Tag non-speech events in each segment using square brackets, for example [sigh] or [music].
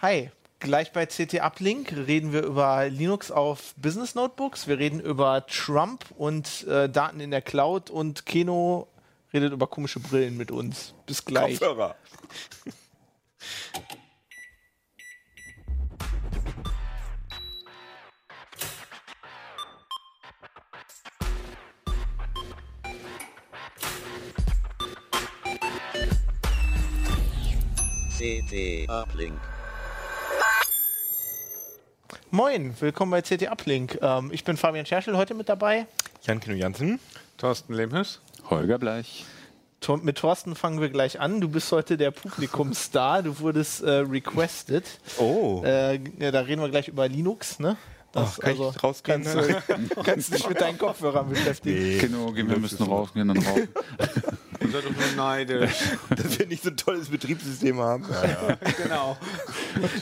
Hi, gleich bei CT Uplink reden wir über Linux auf Business Notebooks. Wir reden über Trump und äh, Daten in der Cloud und Keno redet über komische Brillen mit uns. Bis gleich. Kopfhörer. CT Uplink. Moin, willkommen bei CT Uplink. Ähm, ich bin Fabian Scherschel heute mit dabei. Jan Kino Jansen. Thorsten Lehmhüss. Holger Bleich. Tor mit Thorsten fangen wir gleich an. Du bist heute der Publikumsstar. Du wurdest äh, requested. Oh. Äh, ja, da reden wir gleich über Linux, ne? Ach, kann ich rausgehen? Kannst, du, [laughs] kannst dich mit deinen Kopfhörern beschäftigen. Nee. Genau, gehen wir müssen rausgehen und rauchen. [laughs] Ihr seid doch nur neidisch. [laughs] Dass wir nicht so ein tolles Betriebssystem haben. [laughs] genau.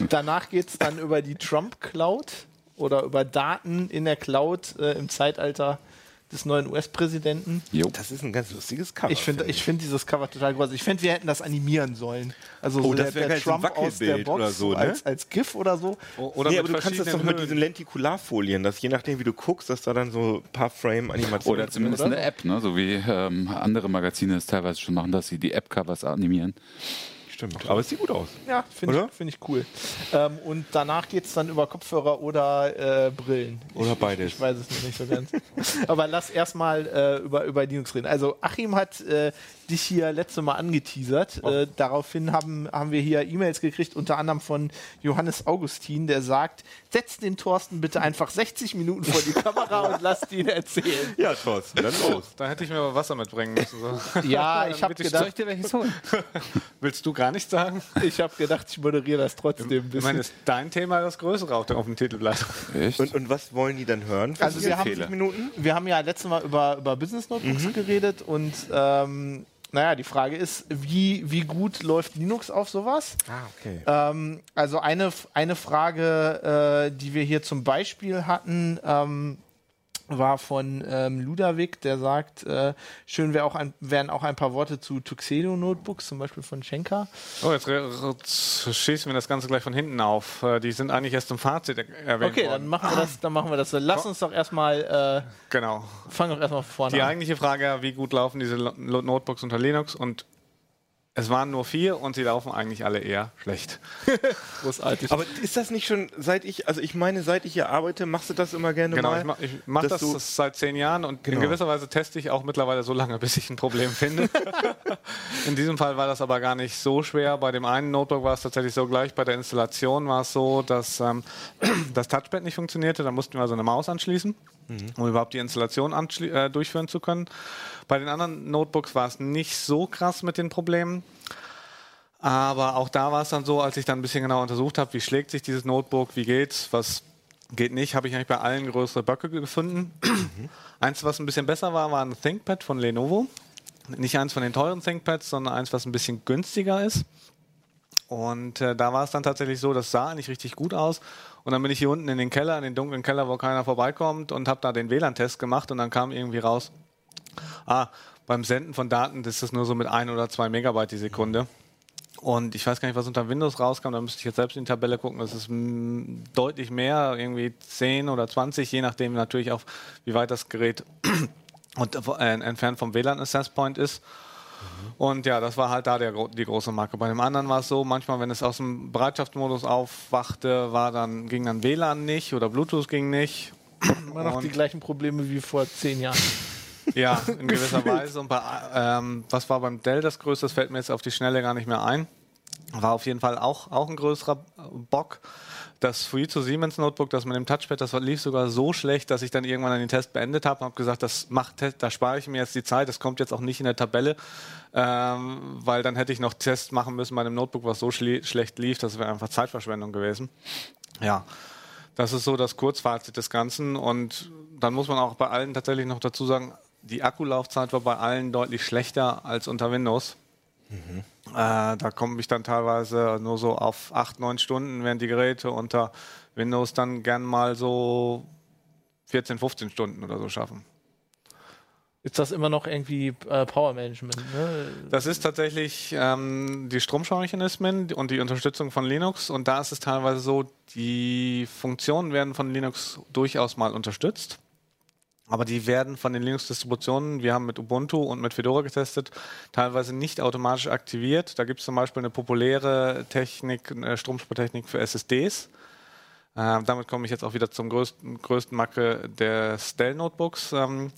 Danach geht es dann über die Trump Cloud oder über Daten in der Cloud äh, im Zeitalter des neuen US-Präsidenten. Jo. Das ist ein ganz lustiges Cover. Ich finde ich find dieses Cover total groß. Ich finde, wir hätten das animieren sollen. Also Oh, so das der, der so ein Trump aus der Box oder so, ne? als, als GIF oder so. Oder nee, aber du kannst das doch mit diesen Lentikularfolien, dass je nachdem, wie du guckst, dass da dann so ein paar Frame-Animationen Oder zumindest eine App, ne? so wie ähm, andere Magazine es teilweise schon machen, dass sie die App-Covers animieren. Stimmt. Aber es sieht gut aus. Ja, finde ich, find ich cool. Ähm, und danach geht es dann über Kopfhörer oder äh, Brillen. Oder ich, beides. Ich weiß es noch nicht so ganz. [laughs] Aber lass erstmal äh, über, über Linux reden. Also Achim hat äh, dich hier letzte Mal angeteasert. Äh, daraufhin haben, haben wir hier E-Mails gekriegt, unter anderem von Johannes Augustin, der sagt, setz den Thorsten bitte einfach 60 Minuten vor die Kamera und lass [laughs] ihn erzählen. Ja, Thorsten, dann los. Da hätte ich mir aber Wasser mitbringen müssen. So. Ja, ich habe Damit ich- gedacht, dir welches holen? [laughs] Willst du gar nicht sagen? ich habe gedacht, ich moderiere das trotzdem ein Ich meine, bisschen. ist dein Thema das Größere auf dem, auf dem Titelblatt? Echt? Und, und was wollen die dann hören? Also wir haben- 40 Minuten? Wir haben ja letztes Mal über, über Business Notebooks geredet und ähm, naja, die Frage ist, wie, wie gut läuft Linux auf sowas? Ah, okay. Ähm, also eine, eine Frage, äh, die wir hier zum Beispiel hatten, ähm, war von ähm, Ludwig, der sagt, äh, schön wär auch ein, wären auch ein paar Worte zu Tuxedo Notebooks, zum Beispiel von Schenker. Oh, jetzt, jetzt schießen wir das Ganze gleich von hinten auf. Äh, Die sind eigentlich erst im Fazit er- erwähnt Okay, dann worden. machen wir das, dann machen wir das. Lass uns doch erstmal, Genau. äh, fang doch erstmal vorne Die an. eigentliche Frage, wie gut laufen diese Notebooks unter Linux? Und es waren nur vier und sie laufen eigentlich alle eher schlecht. [laughs] Großartig. Aber ist das nicht schon, seit ich, also ich meine, seit ich hier arbeite, machst du das immer gerne Genau, mal? ich mache ich mach das du- seit zehn Jahren und Genau. in gewisser Weise teste ich auch mittlerweile so lange, bis ich ein Problem finde. [laughs] in diesem Fall war das aber gar nicht so schwer. Bei dem einen Notebook war es tatsächlich so gleich. Bei der Installation war es so, dass ähm, [clears throat] das Touchpad nicht funktionierte. Da mussten wir also eine Maus anschließen, um überhaupt die Installation äh, durchführen zu können. Bei den anderen Notebooks war es nicht so krass mit den Problemen. Aber auch da war es dann so, als ich dann ein bisschen genauer untersucht habe, wie schlägt sich dieses Notebook, wie geht's, was geht nicht, habe ich eigentlich bei allen größere Böcke gefunden. eins, was ein bisschen besser war, war ein ThinkPad von Lenovo. Nicht eins von den teuren ThinkPads, sondern eins, was ein bisschen günstiger ist. Und äh, da war es dann tatsächlich so, das sah eigentlich richtig gut aus. Und dann bin ich hier unten in den Keller, in den dunklen Keller, wo keiner vorbeikommt und habe da den WLAN-Test gemacht und dann kam irgendwie raus, ah, beim Senden von Daten ist das nur so mit ein oder zwei Megabyte die Sekunde. Und ich weiß gar nicht, was unter Windows rauskam, da müsste ich jetzt selbst in die Tabelle gucken. Das ist mm, deutlich mehr, irgendwie 10 oder 20, je nachdem natürlich auch, wie weit das Gerät [clears throat] und, äh, entfernt vom WLAN-Access Point ist. Und ja, das war halt da der, die große Marke. Bei dem anderen war es so, manchmal, wenn es aus dem Bereitschaftsmodus aufwachte, war dann, ging dann WLAN nicht oder Bluetooth ging nicht. Immer noch die gleichen Probleme wie vor zehn Jahren. [laughs] Ja, in [laughs] gewisser Weise. Und bei, ähm, was war beim Dell das Größte? Das fällt mir jetzt auf die Schnelle gar nicht mehr ein. War auf jeden Fall auch, auch ein größerer Bock. Das Fujitsu Siemens Notebook, das mit dem Touchpad, das lief sogar so schlecht, dass ich dann irgendwann den Test beendet habe und habe gesagt, das macht, da spare ich mir jetzt die Zeit, das kommt jetzt auch nicht in der Tabelle, ähm, weil dann hätte ich noch Tests machen müssen bei einem Notebook, was so schle schlecht lief, das wäre einfach Zeitverschwendung gewesen. Ja, das ist so das Kurzfazit des Ganzen. Und dann muss man auch bei allen tatsächlich noch dazu sagen, die Akkulaufzeit war bei allen deutlich schlechter als unter Windows. Äh, da komme ich dann teilweise nur so auf 8, 9 Stunden, während die Geräte unter Windows dann gern mal so 14, 15 Stunden oder so schaffen. Ist das immer noch irgendwie äh, Power Management? Ne? Das ist tatsächlich ähm, die Stromsteuermechanismen und die Unterstützung von Linux. Und da ist es teilweise so, die Funktionen werden von Linux durchaus mal unterstützt. Aber die werden von den Linux-Distributionen, wir haben mit Ubuntu und mit Fedora getestet, teilweise nicht automatisch aktiviert. Da gibt es zum Beispiel eine populäre Technik, eine Stromspartechnik für SSDs. Äh, damit komme ich jetzt auch wieder zum größten, größten Macke des Dell-Notebooks. Ähm,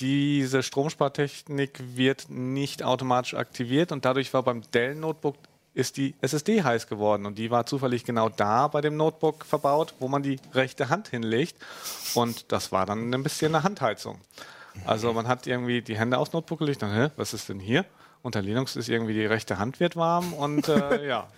diese Stromspartechnik wird nicht automatisch aktiviert und dadurch war beim Dell-Notebook ist die SSD heiß geworden und die war zufällig genau da bei dem Notebook verbaut, wo man die rechte Hand hinlegt und das war dann ein bisschen eine Handheizung. Also man hat irgendwie die Hände aufs Notebook gelegt, dann, hä, was ist denn hier? Unter Linux ist irgendwie die rechte Hand wird warm und äh, [laughs] ja,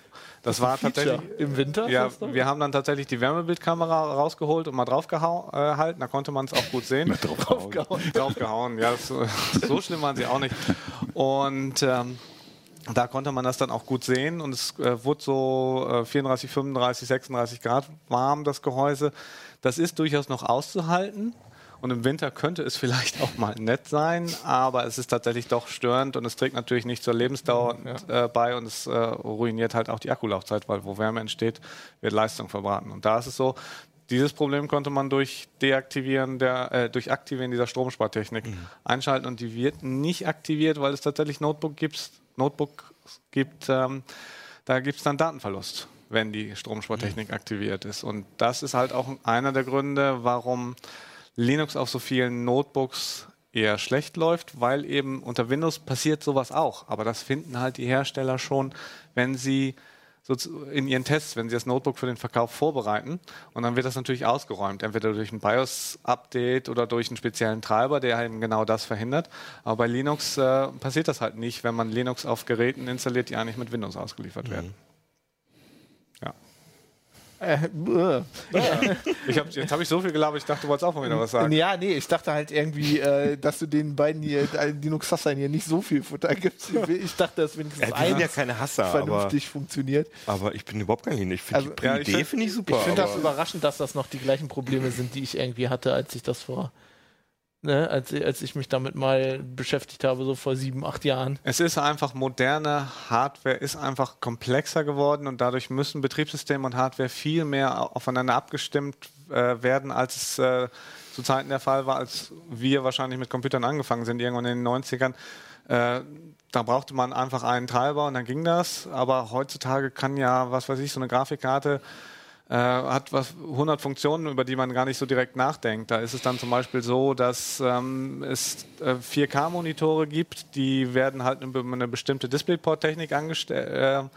das war tatsächlich Im Winter? ja, wir haben dann tatsächlich die Wärmebildkamera rausgeholt und mal draufgehalten. Da konnte man es auch gut sehen. Draufgehauen. draufgehauen. Ja, so, [laughs] so schlimm waren sie auch nicht. Und ähm, da konnte man das dann auch gut sehen und es äh, wurde so äh, 34, 35, 36 Grad warm, das Gehäuse. Das ist durchaus noch auszuhalten. Und im Winter könnte es [laughs] vielleicht auch mal nett sein, aber es ist tatsächlich doch störend und es trägt natürlich nicht zur Lebensdauer äh, bei und es äh, ruiniert halt auch die Akkulaufzeit, weil wo Wärme entsteht, wird Leistung verbraten. Und da ist es so, dieses Problem konnte man durch Deaktivieren der, äh, durch Aktivieren dieser Stromspartechnik einschalten und die wird nicht aktiviert, weil es tatsächlich Notebook gibt, Notebooks gibt, ähm, da gibt es dann Datenverlust, wenn die Stromspartechnik aktiviert ist. Und das ist halt auch einer der Gründe, warum Linux auf so vielen Notebooks eher schlecht läuft, weil eben unter Windows passiert sowas auch. Aber das finden halt die Hersteller schon, wenn sie in ihren Tests, wenn sie das Notebook für den Verkauf vorbereiten. Und dann wird das natürlich ausgeräumt, entweder durch ein BIOS-Update oder durch einen speziellen Treiber, der eben genau das verhindert. Aber bei Linux äh, passiert das halt nicht, wenn man Linux auf Geräten installiert, die eigentlich mit Windows ausgeliefert werden. Ja. Äh. Ich hab, jetzt habe ich so viel gelabert, ich dachte, du wolltest auch mal wieder was sagen. Ja, nee, ich dachte halt irgendwie, äh, dass du den beiden hier, äh, Linux-Hassern hier nicht so viel Futter gibst. Ich dachte, dass wenigstens Ja, sind ja keine Hasser, aber, vernünftig funktioniert. aber ich bin überhaupt kein Linux. Ich finde Also, die ja, ich Idee find- finde ich super. Ich finde das aber- überraschend, dass das noch die gleichen Probleme sind, die ich irgendwie hatte, als ich das vor, ne, als, als ich mich damit mal beschäftigt habe, so vor sieben, acht Jahren. Es ist einfach moderne Hardware, ist einfach komplexer geworden und dadurch müssen Betriebssystem und Hardware viel mehr aufeinander abgestimmt äh, werden, als es äh, zu Zeiten der Fall war, als wir wahrscheinlich mit Computern angefangen sind, irgendwann in den 90ern. Äh, da brauchte man einfach einen Treiber und dann ging das. Aber heutzutage kann ja, was weiß ich, so eine Grafikkarte äh, hat was 100 Funktionen, über die man gar nicht so direkt nachdenkt. Da ist es dann zum Beispiel so, dass ähm, es äh, 4K-Monitore gibt, die werden halt über eine bestimmte DisplayPort-Technik angesteuert,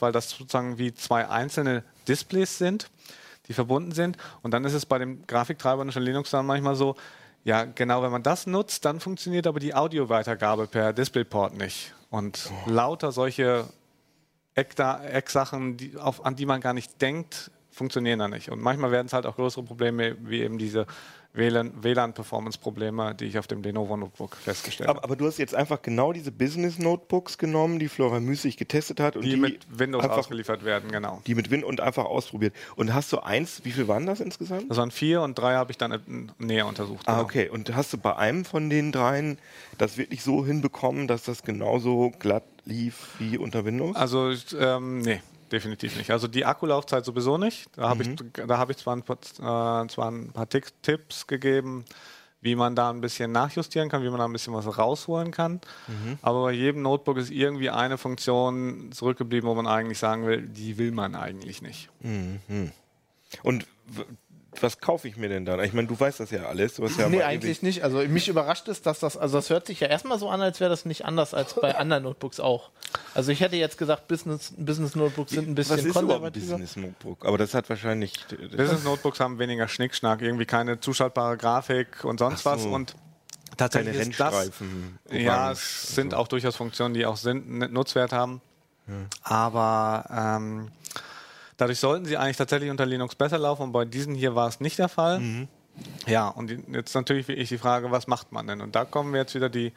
weil das sozusagen wie zwei einzelne Displays sind, die verbunden sind. Und dann ist es bei dem Grafiktreiber und schon Linux dann manchmal so, ja, genau, wenn man das nutzt, dann funktioniert aber die Audioweitergabe per DisplayPort nicht. Und lauter solche Ecksachen, die, auf, an die man gar nicht denkt, funktionieren da nicht. Und manchmal werden es halt auch größere Probleme, wie eben diese WLAN-Performance-Probleme, die ich auf dem Lenovo Notebook festgestellt habe. aber du hast jetzt einfach genau diese Business-Notebooks genommen, die Flora müßig getestet hat und Die, die, mit Windows einfach, ausgeliefert werden, genau. die mit Win und einfach ausprobiert. Und hast du eins, wie viel waren das insgesamt? Das waren vier und drei habe ich dann äh, näher untersucht. Ah, genau. okay. Und hast du bei einem von den dreien das wirklich so hinbekommen, dass das genauso glatt lief wie unter Windows? Also, ähm, nee, definitiv nicht. Also die Akkulaufzeit sowieso nicht. Da habe ich, da habe ich zwar ein, paar, äh, zwar ein paar Tick Tipps gegeben, wie man da ein bisschen nachjustieren kann, wie man da ein bisschen was rausholen kann. Aber bei jedem Notebook ist irgendwie eine Funktion zurückgeblieben, wo man eigentlich sagen will, die will man eigentlich nicht. Und w- was kaufe ich mir denn dann? Ich meine, du weißt das ja alles. Du hast ja nee, eigentlich nicht. Also mich überrascht es, dass das, also das hört sich ja erstmal so an, als wäre das nicht anders als bei [laughs] anderen Notebooks auch. Also ich hätte jetzt gesagt, Business, Business Notebooks sind ein bisschen Was ist konservativer. Business Notebook? Aber das hat wahrscheinlich. Business Notebooks haben weniger Schnickschnack, irgendwie keine zuschaltbare Grafik und sonst so. was. Und keine tatsächlich ist das. Ja, es sind so. auch durchaus Funktionen, die auch Sinn, Nutzwert haben. Aber ähm, dadurch sollten sie eigentlich tatsächlich unter Linux besser laufen und bei diesen hier war es nicht der Fall. Ja, und jetzt natürlich wie ich die Frage, was macht man denn? Und da kommen wir jetzt wieder die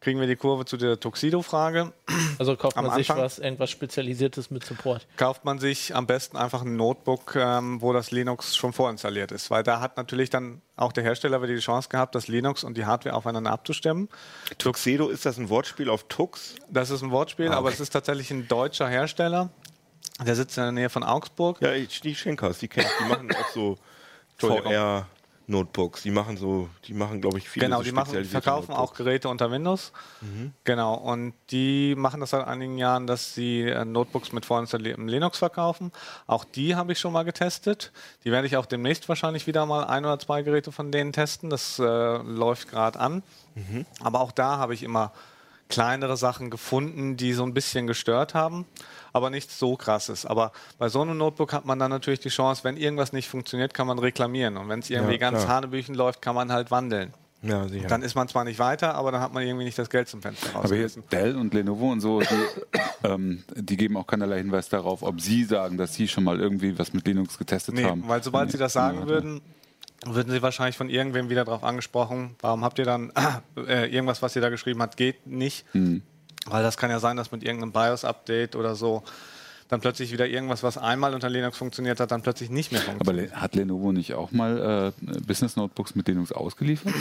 kriegen wir die Kurve zu der Tuxedo-Frage. Also kauft man sich was, irgendwas Spezialisiertes mit Support. Kauft man sich am besten einfach ein Notebook, ähm, wo das Linux schon vorinstalliert ist. Weil da hat natürlich dann auch der Hersteller wieder die Chance gehabt, das Linux und die Hardware aufeinander abzustimmen. Tuxedo, ist das ein Wortspiel auf Tux? Das ist ein Wortspiel, aber es ist tatsächlich ein deutscher Hersteller. Der sitzt in der Nähe von Augsburg. Ja, die Schenkhaus, die kenne ich. Die machen auch so [laughs] Entschuldigung. VR-Notebooks. Die machen so, die machen, glaube ich, viele Genau, so die machen, verkaufen auch Notebooks. Geräte unter Windows. Genau, und die machen das seit einigen Jahren, dass sie äh, Notebooks mit vorinstalliertem Linux verkaufen. Auch die habe ich schon mal getestet. Die werde ich auch demnächst wahrscheinlich wieder mal ein oder zwei Geräte von denen testen. Das äh, läuft gerade an. Aber auch da habe ich immer kleinere Sachen gefunden, die so ein bisschen gestört haben, aber nichts so krasses. Aber bei so einem Notebook hat man dann natürlich die Chance, wenn irgendwas nicht funktioniert, kann man reklamieren. Und wenn es irgendwie Ja, ganz klar. Hanebüchen läuft, kann man halt wandeln. Ja, sicher. Dann ist man zwar nicht weiter, aber dann hat man irgendwie nicht das Geld zum Fenster Aber rausgerissen. jetzt Dell und Lenovo und so, die, [coughs] ähm, die geben auch keinerlei Hinweis darauf, ob sie sagen, dass sie schon mal irgendwie was mit Linux getestet Nee, haben. weil sobald sie das sagen würden, würden sie wahrscheinlich von irgendwem wieder darauf angesprochen, warum habt ihr dann [clears throat] äh, irgendwas, was ihr da geschrieben habt, geht nicht. Weil das kann ja sein, dass mit irgendeinem BIOS-Update oder so dann plötzlich wieder irgendwas, was einmal unter Linux funktioniert hat, dann plötzlich nicht mehr Aber funktioniert. Le hat Lenovo nicht auch mal äh, Business Notebooks mit Linux ausgeliefert?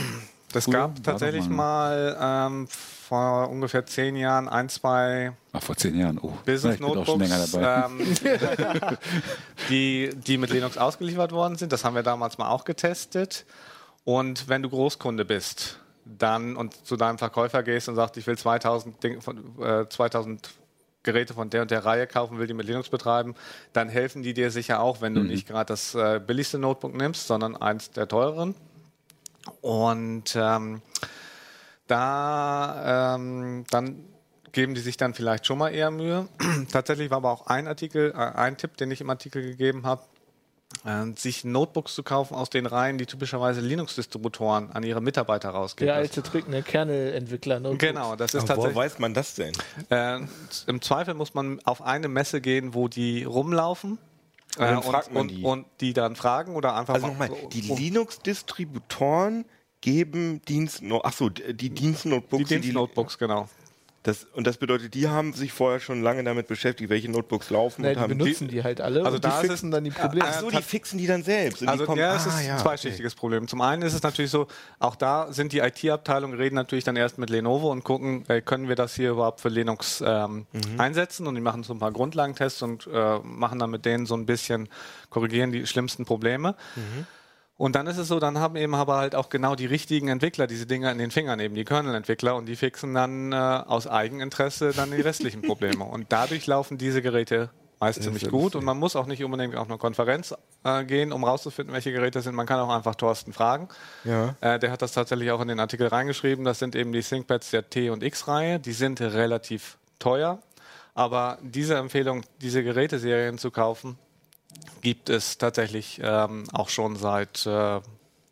Es früher gab tatsächlich mal- ähm, vor ungefähr zehn Jahren ein, zwei Ach, vor zehn Jahren. Oh, Business Notebooks, ähm, [laughs] die, die mit Linux ausgeliefert worden sind. Das haben wir damals mal auch getestet. Und wenn du Großkunde bist, dann und zu deinem Verkäufer gehst und sagst, ich will 2000, Ding äh, 2000 Geräte von der und der Reihe kaufen, will die mit Linux betreiben, dann helfen die dir sicher auch, wenn du nicht gerade das äh, billigste Notebook nimmst, sondern eins der teureren. Und ähm, da ähm, dann geben die sich dann vielleicht schon mal eher Mühe. [clears throat] Tatsächlich war aber auch ein Artikel, äh, ein Tipp, den ich im Artikel gegeben habe, sich Notebooks zu kaufen aus den Reihen, die typischerweise Linux-Distributoren an ihre Mitarbeiter rausgeben. Der alte Trick, ne? Kernel-Entwickler. Notebooks. Genau, das ist Aber woher tatsächlich. weiß man das denn? Äh, Im Zweifel muss man auf eine Messe gehen, wo die rumlaufen. äh, dann fragt man und, die. und die dann fragen oder einfach Also nochmal, die Linux-Distributoren geben Dienst, ach so, die die Dienstnotebooks. Dienstnotebooks, genau. Das, und das bedeutet, die haben sich vorher schon lange damit beschäftigt, welche Notebooks laufen Ne, und die haben benutzen die, halt alle Also und die da ist fixen es- dann die Probleme. Ach so, die fixen die dann selbst. Die Also kommen, ja, es ah, ist ja, ein zweischichtiges Problem. Zum einen ist es natürlich so, auch da sind die IT-Abteilungen reden natürlich dann erst mit Lenovo und gucken, äh, können wir das hier überhaupt für Linux ähm, Mhm. einsetzen und die machen so ein paar Grundlagentests und äh, machen dann mit denen so ein bisschen, korrigieren die schlimmsten Probleme. Mhm. Und dann ist es so, dann haben eben aber halt auch genau die richtigen Entwickler diese Dinger in den Fingern, eben die Kernel-Entwickler und die fixen dann äh, aus Eigeninteresse dann die restlichen [laughs] Probleme. Und dadurch laufen diese Geräte meist ziemlich gut und man muss auch nicht unbedingt auf eine Konferenz äh, gehen, um rauszufinden, welche Geräte sind. Man kann auch einfach Thorsten fragen. Ja. Äh, der hat das tatsächlich auch in den Artikel reingeschrieben. Das sind eben die ThinkPads der T- und X-Reihe. Die sind relativ teuer. Aber diese Empfehlung, diese Geräteserien zu kaufen, gibt es tatsächlich ähm, auch schon seit äh,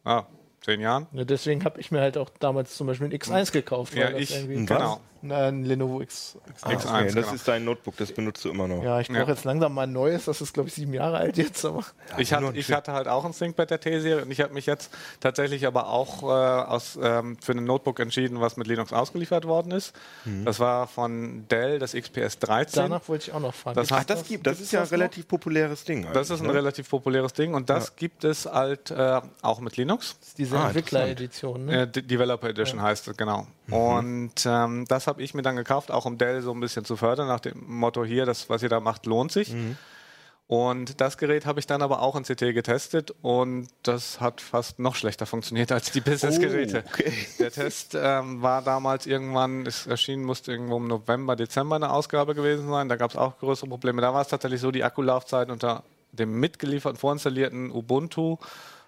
ah, zehn Jahren. Ne, deswegen habe ich mir halt auch damals zum Beispiel ein X1 gekauft. weil Ja, das ich, irgendwie- genau. Ein Lenovo X. X1. Ah, X1, okay, das genau. ist dein Notebook, das benutzt du immer noch. Ja, ich brauche Ja. jetzt langsam mal ein neues. Das ist, glaube ich, sieben Jahre alt jetzt. Aber Ich, hatte, ich hatte halt auch ein ThinkPad der T-Serie und ich habe mich jetzt tatsächlich aber auch äh, aus, ähm, für ein Notebook entschieden, was mit Linux ausgeliefert worden ist. Mhm. Das war von Dell, das XPS 13. danach wollte ich auch noch fragen. Das Ach, das gibt, das ist ja ein noch? relativ populäres Ding. Das ist ein ne? relativ populäres Ding und das gibt es halt äh, auch mit Linux. Das ist diese Ah, Entwickler-Edition. Ne? Äh, De- Developer Edition heißt es, genau. Und ähm, das habe ich mir dann gekauft, auch um Dell so ein bisschen zu fördern, nach dem Motto hier, das, was ihr da macht, lohnt sich. Und das Gerät habe ich dann aber auch in CT getestet und das hat fast noch schlechter funktioniert als die Business-Geräte. Oh, okay. [laughs] Der Test ähm, war damals irgendwann, es erschienen musste irgendwo im November, Dezember eine Ausgabe gewesen sein. Da gab es auch größere Probleme. Da war es tatsächlich so, die Akkulaufzeit unter dem mitgelieferten, vorinstallierten Ubuntu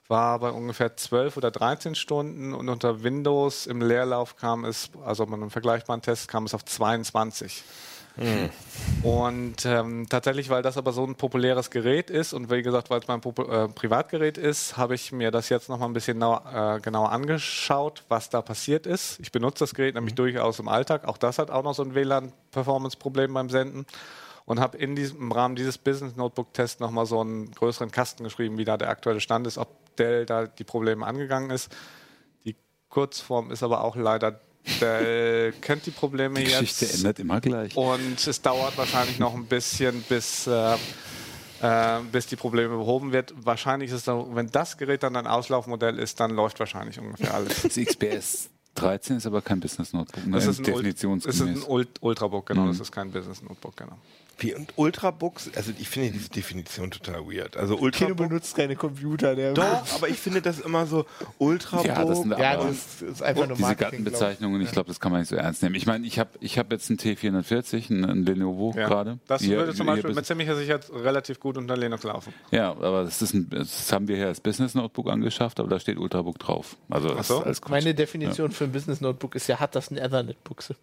war bei ungefähr 12 oder 13 Stunden und unter Windows im Leerlauf kam es, also bei einem vergleichbaren Test, kam es auf 22. Und ähm, tatsächlich, weil das aber so ein populäres Gerät ist und wie gesagt, weil es mein Popu äh, Privatgerät ist, habe ich mir das jetzt noch mal ein bisschen äh, genauer angeschaut, was da passiert ist. Ich benutze das Gerät nämlich durchaus im Alltag. Auch das hat auch noch so ein WLAN-Performance-Problem beim Senden. Und habe in diesem, im Rahmen dieses Business Notebook-Tests nochmal so einen größeren Kasten geschrieben, wie da der aktuelle Stand ist, ob Dell da die Probleme angegangen ist. Die Kurzform ist aber auch leider Dell [laughs] kennt die Probleme Die Geschichte jetzt. endet immer gleich. Und es dauert wahrscheinlich noch ein bisschen, bis, äh, äh, bis die Probleme behoben wird. Wahrscheinlich ist es dann, wenn das Gerät dann ein Auslaufmodell ist, dann läuft wahrscheinlich ungefähr alles. Das XPS 13 ist aber kein Business Notebook. Ne? Es ist ein, es ist ein Definitionsgemäß. Ult Ultrabook, genau. Mhm. Das ist kein Business Notebook, genau. Wie und Ultrabooks, also ich finde diese Definition total weird. Also Kino Ultrabook. benutzt keine Computer. Der Doch, aber ich finde das immer so Ultrabook. Ja, das sind Ja, aber das ist einfach nur diese Marketing. Gartenbezeichnungen, ich glaube, das kann man nicht so ernst nehmen. Ich meine, ich habe ich hab jetzt einen T440, einen, einen Lenovo gerade. Das Hier- würde zum Beispiel mit ziemlicher Sicherheit relativ gut unter Linux laufen. Ja, aber das, ist ein, das haben wir hier als Business Notebook angeschafft, aber da steht Ultrabook drauf. Also so? Meine Definition für ein Business Notebook ist ja, hat das eine Ethernet-Buchse?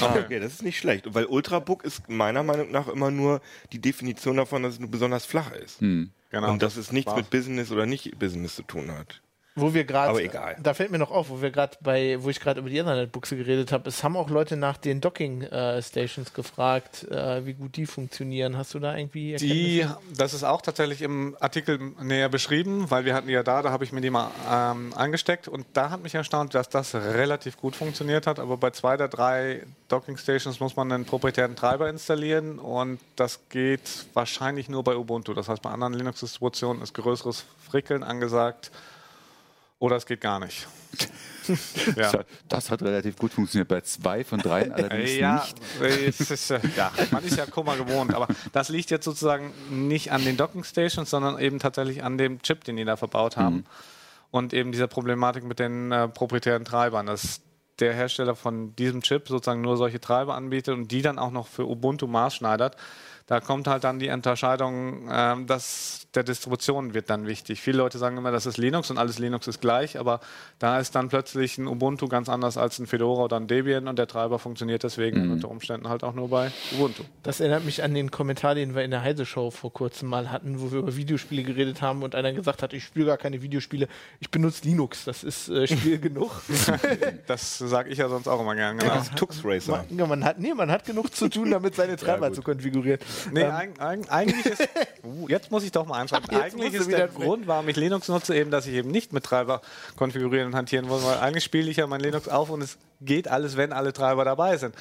Ah, [laughs] okay, das ist nicht schlecht. Weil Ultrabook ist meiner Meinung nach immer nur die Definition davon, dass es nur besonders flach ist. Hm. Genau. Und dass es nichts war's. mit Business oder nicht Business zu tun hat. Wo wir gerade, da fällt mir noch auf, wo wir gerade bei, wo ich gerade über die Ethernet-Buchse geredet habe, es haben auch Leute nach den Docking-Stations gefragt, äh, wie gut die funktionieren. Hast du da irgendwie Die, das ist auch tatsächlich im Artikel näher beschrieben, weil wir hatten die ja da, da habe ich mir die mal ähm, angesteckt. Und da hat mich erstaunt, dass das relativ gut funktioniert hat, aber bei zwei der drei Docking Stations muss man einen proprietären Treiber installieren. Und das geht wahrscheinlich nur bei Ubuntu. Das heißt, bei anderen Linux-Distributionen ist größeres Frickeln angesagt oder es geht gar nicht. [laughs] ja. Das hat relativ gut funktioniert. Bei zwei von dreien [laughs] allerdings Ja, nicht. äh, ist, ja, man ist ja Kummer gewohnt, aber das liegt jetzt sozusagen nicht an den Docking Stations, sondern eben tatsächlich an dem Chip, den die da verbaut haben und eben dieser Problematik mit den äh, proprietären Treibern, dass der Hersteller von diesem Chip sozusagen nur solche Treiber anbietet und die dann auch noch für Ubuntu maßschneidert. Da kommt halt dann die Unterscheidung, ähm, dass der Distribution wird dann wichtig. Viele Leute sagen immer, das ist Linux und alles Linux ist gleich, aber da ist dann plötzlich ein Ubuntu ganz anders als ein Fedora oder ein Debian und der Treiber funktioniert deswegen unter Umständen halt auch nur bei Ubuntu. Das erinnert mich an den Kommentar, den wir in der Heise-Show vor kurzem mal hatten, wo wir über Videospiele geredet haben und einer gesagt hat, ich spiele gar keine Videospiele, ich benutze Linux, das ist äh, Spiel [laughs] genug. Das sage ich ja sonst auch immer gern. Genau. Tux Racer. man, ja, man, hat, nee, man hat genug zu tun, damit seine [laughs] Treiber gut. zu konfigurieren. Nee, Ähm, eig eig eigentlich ist. [laughs] Uh, jetzt muss ich doch mal einschreiben. Jetzt Eigentlich ist der. Grund, warum ich Linux nutze, eben, dass ich eben nicht mit Treiber konfigurieren und hantieren muss, weil eigentlich spiele ich ja mein Linux auf und es geht alles, wenn alle Treiber dabei sind.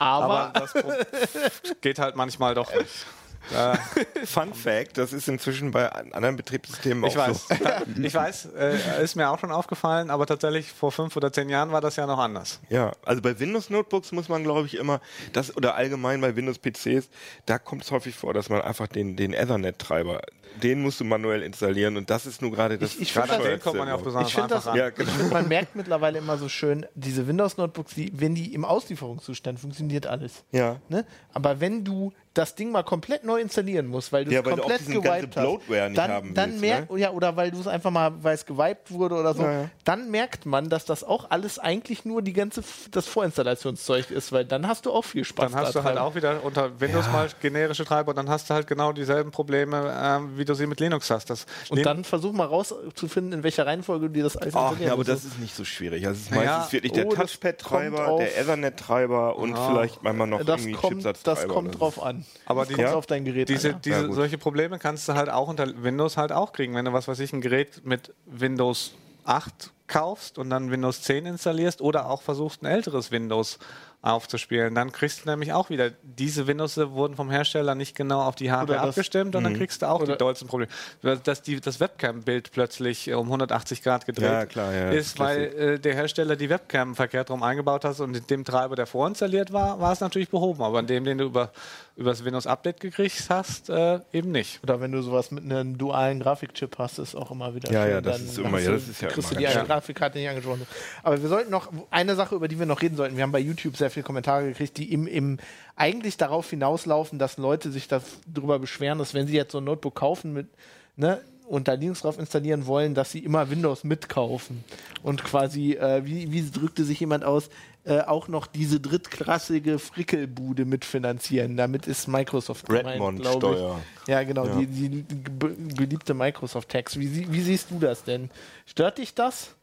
aber, Aber das [laughs] geht halt manchmal doch nicht. [laughs] Fun Fact, das ist inzwischen bei an- anderen Betriebssystemen Ich auch weiß, so. [laughs] ich weiß, äh, ist mir auch schon aufgefallen, aber tatsächlich vor fünf oder zehn Jahren war das ja noch anders. Ja, also bei Windows Notebooks muss man, glaube ich, immer, das oder allgemein bei Windows PCs, da kommt es häufig vor, dass man einfach den, den Ethernet-Treiber, den musst du manuell installieren und das ist nur gerade das. Ich- ich Gerade an den kommt man ja auch besonders ich finde einfach das, ran. Ja, genau. [laughs] man merkt mittlerweile immer so schön, diese Windows-Notebooks, die, wenn die im Auslieferungszustand funktioniert alles. Ja. Ne? Aber wenn du das Ding mal komplett neu installieren musst, weil du Ja, es auch komplett gewiped hast, nicht dann, haben dann merkt, ne? ja, oder weil du es einfach mal, weil es gewiped wurde oder so, Ja, ja. dann merkt man, dass das auch alles eigentlich nur die ganze das Vorinstallationszeug ist, weil dann hast du auch viel Spaß. Dann hast du halt dran. auch wieder unter Windows mal generische Treiber und dann hast du halt genau dieselben Probleme, ähm, wie du sie mit Linux hast. Das Und Lin- dann versuch mal rauszufinden, in welcher Reihenfolge du dir das alles Ach, installieren ja, aber das ist nicht so schwierig. Also es ist Ja, meistens wirklich der oh, Touchpad-Treiber, der Ethernet-Treiber und vielleicht manchmal noch das irgendwie kommt, Chipsatz-Treiber. das kommt drauf an. Aber die- Ja. auf dein Gerät diese, an. ja. diese, Ja, solche Probleme kannst du halt auch unter Windows halt auch kriegen. Wenn du was weiß ich, ein Gerät mit Windows 8 kaufst und dann Windows 10 installierst oder auch versuchst, ein älteres Windows aufzuspielen, dann kriegst du nämlich auch wieder, diese Windows wurden vom Hersteller nicht genau auf die Hardware abgestimmt und dann kriegst du auch Oder- die dollsten Probleme. Dass die, das Webcam-Bild plötzlich äh, um 180 Grad gedreht Ja, klar, ja, ist, weil äh, der Hersteller die Webcam verkehrt rum eingebaut hat und in dem Treiber, der vorinstalliert war, war es natürlich behoben, aber in dem, den du über, über das Windows-Update gekriegt hast, äh, eben nicht. Oder wenn du sowas mit einem dualen Grafikchip hast, ist auch immer wieder Ja, schön. ja, das Dann ist immer- hast ja, du- das ist ja kriegst immer du die. Grafikkarte nicht angesprochen. Aber wir sollten noch eine Sache, über die wir noch reden sollten. Wir haben bei YouTube sehr viele Kommentare gekriegt, die im, im eigentlich darauf hinauslaufen, dass Leute sich darüber beschweren, dass wenn sie jetzt so ein Notebook kaufen mit, ne, und da Linux drauf installieren wollen, dass sie immer Windows mitkaufen. Und quasi, äh, wie, wie drückte sich jemand aus, äh, auch noch diese drittklassige Frickelbude mitfinanzieren. Damit ist Microsoft. Redmond-Steuer. Ja, genau, Ja. Die, die, die be beliebte Microsoft-Tax. Wie, wie siehst du das denn? Stört dich das?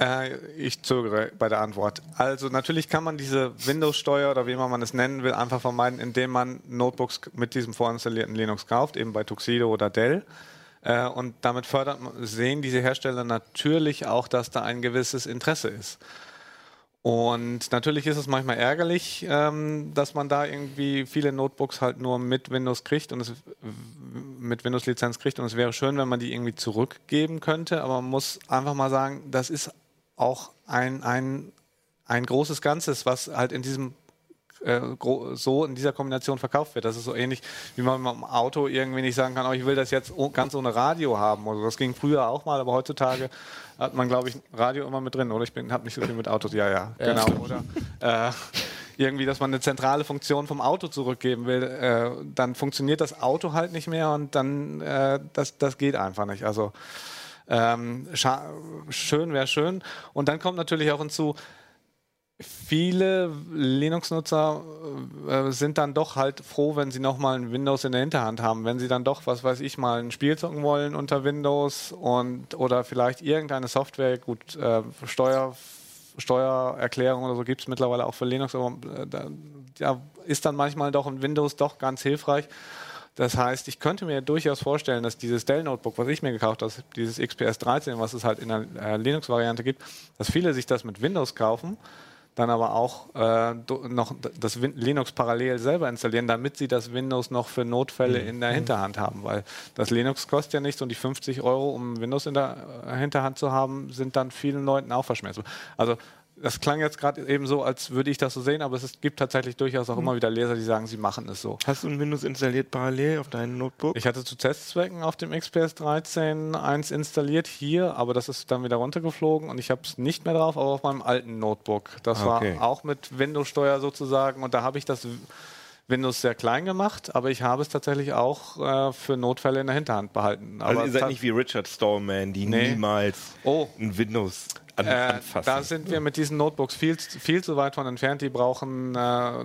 Äh, ich zögere bei der Antwort. Also natürlich kann man diese Windows-Steuer oder wie immer man es nennen will, einfach vermeiden, indem man Notebooks mit diesem vorinstallierten Linux kauft, eben bei Tuxedo oder Dell. Äh, und damit fördert, sehen diese Hersteller natürlich auch, dass da ein gewisses Interesse ist. Und natürlich ist es manchmal ärgerlich, ähm, dass man da irgendwie viele Notebooks halt nur mit Windows kriegt und es mit Windows-Lizenz kriegt. Und es wäre schön, wenn man die irgendwie zurückgeben könnte. Aber man muss einfach mal sagen, das ist auch ein, ein, ein großes Ganzes, was halt in diesem äh, so in dieser Kombination verkauft wird. Das ist so ähnlich, wie man mit dem Auto irgendwie nicht sagen kann, oh, ich will das jetzt ganz ohne Radio haben. Also das ging früher auch mal, aber heutzutage hat man, glaube ich, Radio immer mit drin. Oder ich habe nicht so viel mit Autos. Ja, ja, ja genau. Oder äh, irgendwie, dass man eine zentrale Funktion vom Auto zurückgeben will, äh, dann funktioniert das Auto halt nicht mehr und dann äh, das, das geht einfach nicht. Also ähm, schön wäre schön. Und dann kommt natürlich auch hinzu, viele Linux-Nutzer äh, sind dann doch halt froh, wenn sie nochmal ein Windows in der Hinterhand haben. Wenn sie dann doch, was weiß ich, mal ein Spiel zocken wollen unter Windows und oder vielleicht irgendeine Software, gut, äh, Steuer, Steuererklärung oder so gibt es mittlerweile auch für Linux, aber äh, da ja, ist dann manchmal doch ein Windows doch ganz hilfreich. Das heißt, ich könnte mir durchaus vorstellen, dass dieses Dell-Notebook, was ich mir gekauft habe, dieses XPS 13, was es halt in der äh, Linux-Variante gibt, dass viele sich das mit Windows kaufen dann aber auch äh, noch das Linux parallel selber installieren, damit sie das Windows noch für Notfälle mhm. in der. Hinterhand haben, weil das Linux kostet ja nichts und die 50 Euro, um Windows in der äh, Hinterhand zu haben, sind dann vielen Leuten auch verschmerzt. Also das klang jetzt gerade eben so, als würde ich das so sehen, aber es gibt tatsächlich durchaus auch mhm. immer wieder Leser, die sagen, sie machen es so. Hast du ein Windows installiert parallel auf deinem Notebook? Ich hatte zu Testzwecken auf dem XPS 13 eins installiert hier, aber das ist dann wieder runtergeflogen und ich habe es nicht mehr drauf, aber auf meinem alten Notebook. Das okay. war auch mit Windows-Steuer sozusagen und da habe ich das Windows sehr klein gemacht, aber ich habe es tatsächlich auch äh, für Notfälle in der Hinterhand behalten. Also aber ihr seid nicht wie Richard Stallman, die nee. niemals oh. ein Windows an, äh, da sind wir mit diesen Notebooks viel, viel zu weit von entfernt. Die brauchen äh,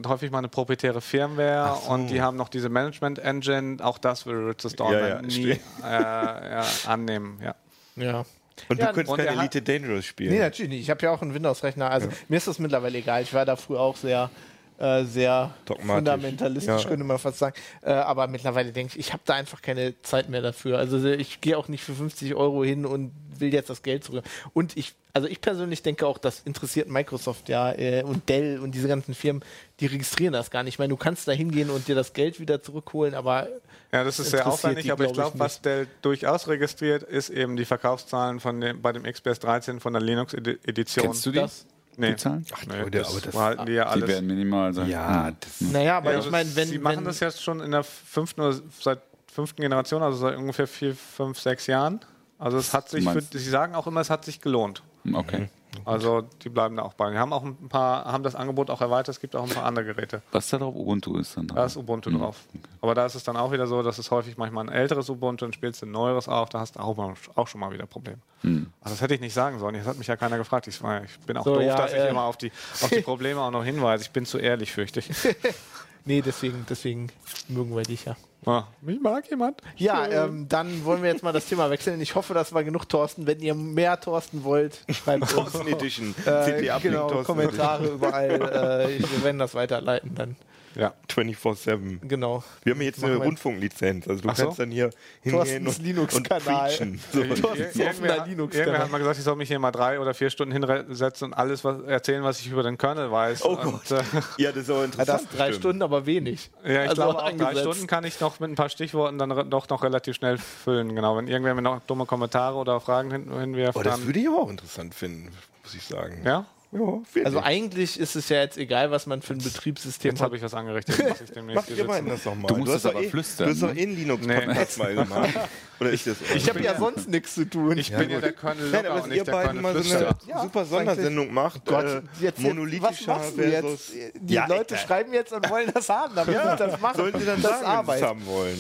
häufig mal eine proprietäre Firmware so. und die haben noch diese Management-Engine. Auch das würde Richard Stallman ja, ja, nie äh, ja, annehmen. Ja. ja. Und ja, du könntest keine Elite Dangerous spielen. Nee, natürlich nicht. Ich habe ja auch einen Windows-Rechner. Also mir ist das mittlerweile egal. Ich war da früher auch sehr äh, sehr fundamentalistisch, ja. könnte man fast sagen. Äh, aber mittlerweile denke ich, ich habe da einfach keine Zeit mehr dafür. Also ich gehe auch nicht für 50 Euro hin und will jetzt das Geld zurück. Und ich, also ich persönlich denke auch, das interessiert Microsoft ja äh, und Dell und diese ganzen Firmen, die registrieren das gar nicht. Ich meine, du kannst da hingehen und dir das Geld wieder zurückholen, aber ja, das ist sehr aufwendig, die, aber ich glaube, was Dell durchaus registriert, ist eben die Verkaufszahlen von dem, bei dem XPS 13 von der Linux-Edition. Kennst du die? Das? Nee. Die Zahlen? Ach, nee, Leute, aber das behalten die ja alles. Die werden minimal sein. Ja, das naja, aber ja, ich meine, wenn. Sie machen wenn das jetzt schon in der fünften oder seit fünften Generation, also seit ungefähr vier, fünf, sechs Jahren. Also es hat sich, für, Sie sagen auch immer, es hat sich gelohnt. Okay. Mhm. Also die bleiben da auch bei. Wir haben auch ein paar, haben das Angebot auch erweitert, es gibt auch ein paar andere Geräte. Was da drauf? Ubuntu ist dann drauf? Da ist Ubuntu mhm. drauf. Aber da ist es dann auch wieder so, dass es häufig manchmal ein älteres Ubuntu und spielst ein neueres auf, da hast du auch, mal, auch schon mal wieder Probleme. Mhm. Also das hätte ich nicht sagen sollen. Das hat mich ja keiner gefragt. Ich, war, ich bin auch so, doof, ja, dass äh, ich immer auf die, auf die Probleme auch noch hinweise. Ich bin zu ehrlich, fürchte ich. [laughs] nee, deswegen, deswegen mögen wir dich ja. Ah, mich mag jemand. Ja, ähm, dann wollen wir jetzt mal das Thema wechseln. Ich hoffe, das war genug Thorsten. Wenn ihr mehr Thorsten wollt, schreibt Thorsten Edition. Äh, genau, Kommentare überall. Äh, wir werden das weiterleiten dann. Ja. 24-7. Genau. Wir haben jetzt eine Rundfunklizenz. Also du Ach kannst so? dann hier hingehen und, Linux-Kanal. So. Irgendwer, irgendwer hat mal gesagt, ich soll mich hier mal drei oder vier Stunden hinsetzen und alles was, erzählen, was ich über den Kernel weiß. Oh Gott. äh, [laughs] ja, das ist auch interessant. Ja, das drei. Stunden, aber wenig. Ja, ich also glaube auch drei Stunden kann ich noch mit ein paar Stichworten dann doch noch relativ schnell füllen. Genau, wenn irgendwer mir noch dumme Kommentare oder Fragen hin, hinwirft. Oh, das würde ich aber auch interessant finden, muss ich sagen. Ja? Ja, also eigentlich ist es ja jetzt egal, was man für ein Betriebssystem jetzt hat. habe ich was angerichtet. Was ich Mach ihr beiden das doch mal. Du musst es aber eh, flüstern. Du hast doch ne? eh einen Linux-Podcast nee. mal gemacht. [laughs] Oder ich, das ich habe ja sonst nichts zu tun. Ich ja, bin ja der Kernel Nein, aber und ihr beiden mal so eine ja, super Sondersendung macht. Gott, äh, jetzt, monolithischer was du jetzt? Die ja, Leute schreiben jetzt und wollen das haben, damit ja, das machen. Sollen sie dann das sagen, haben wollen?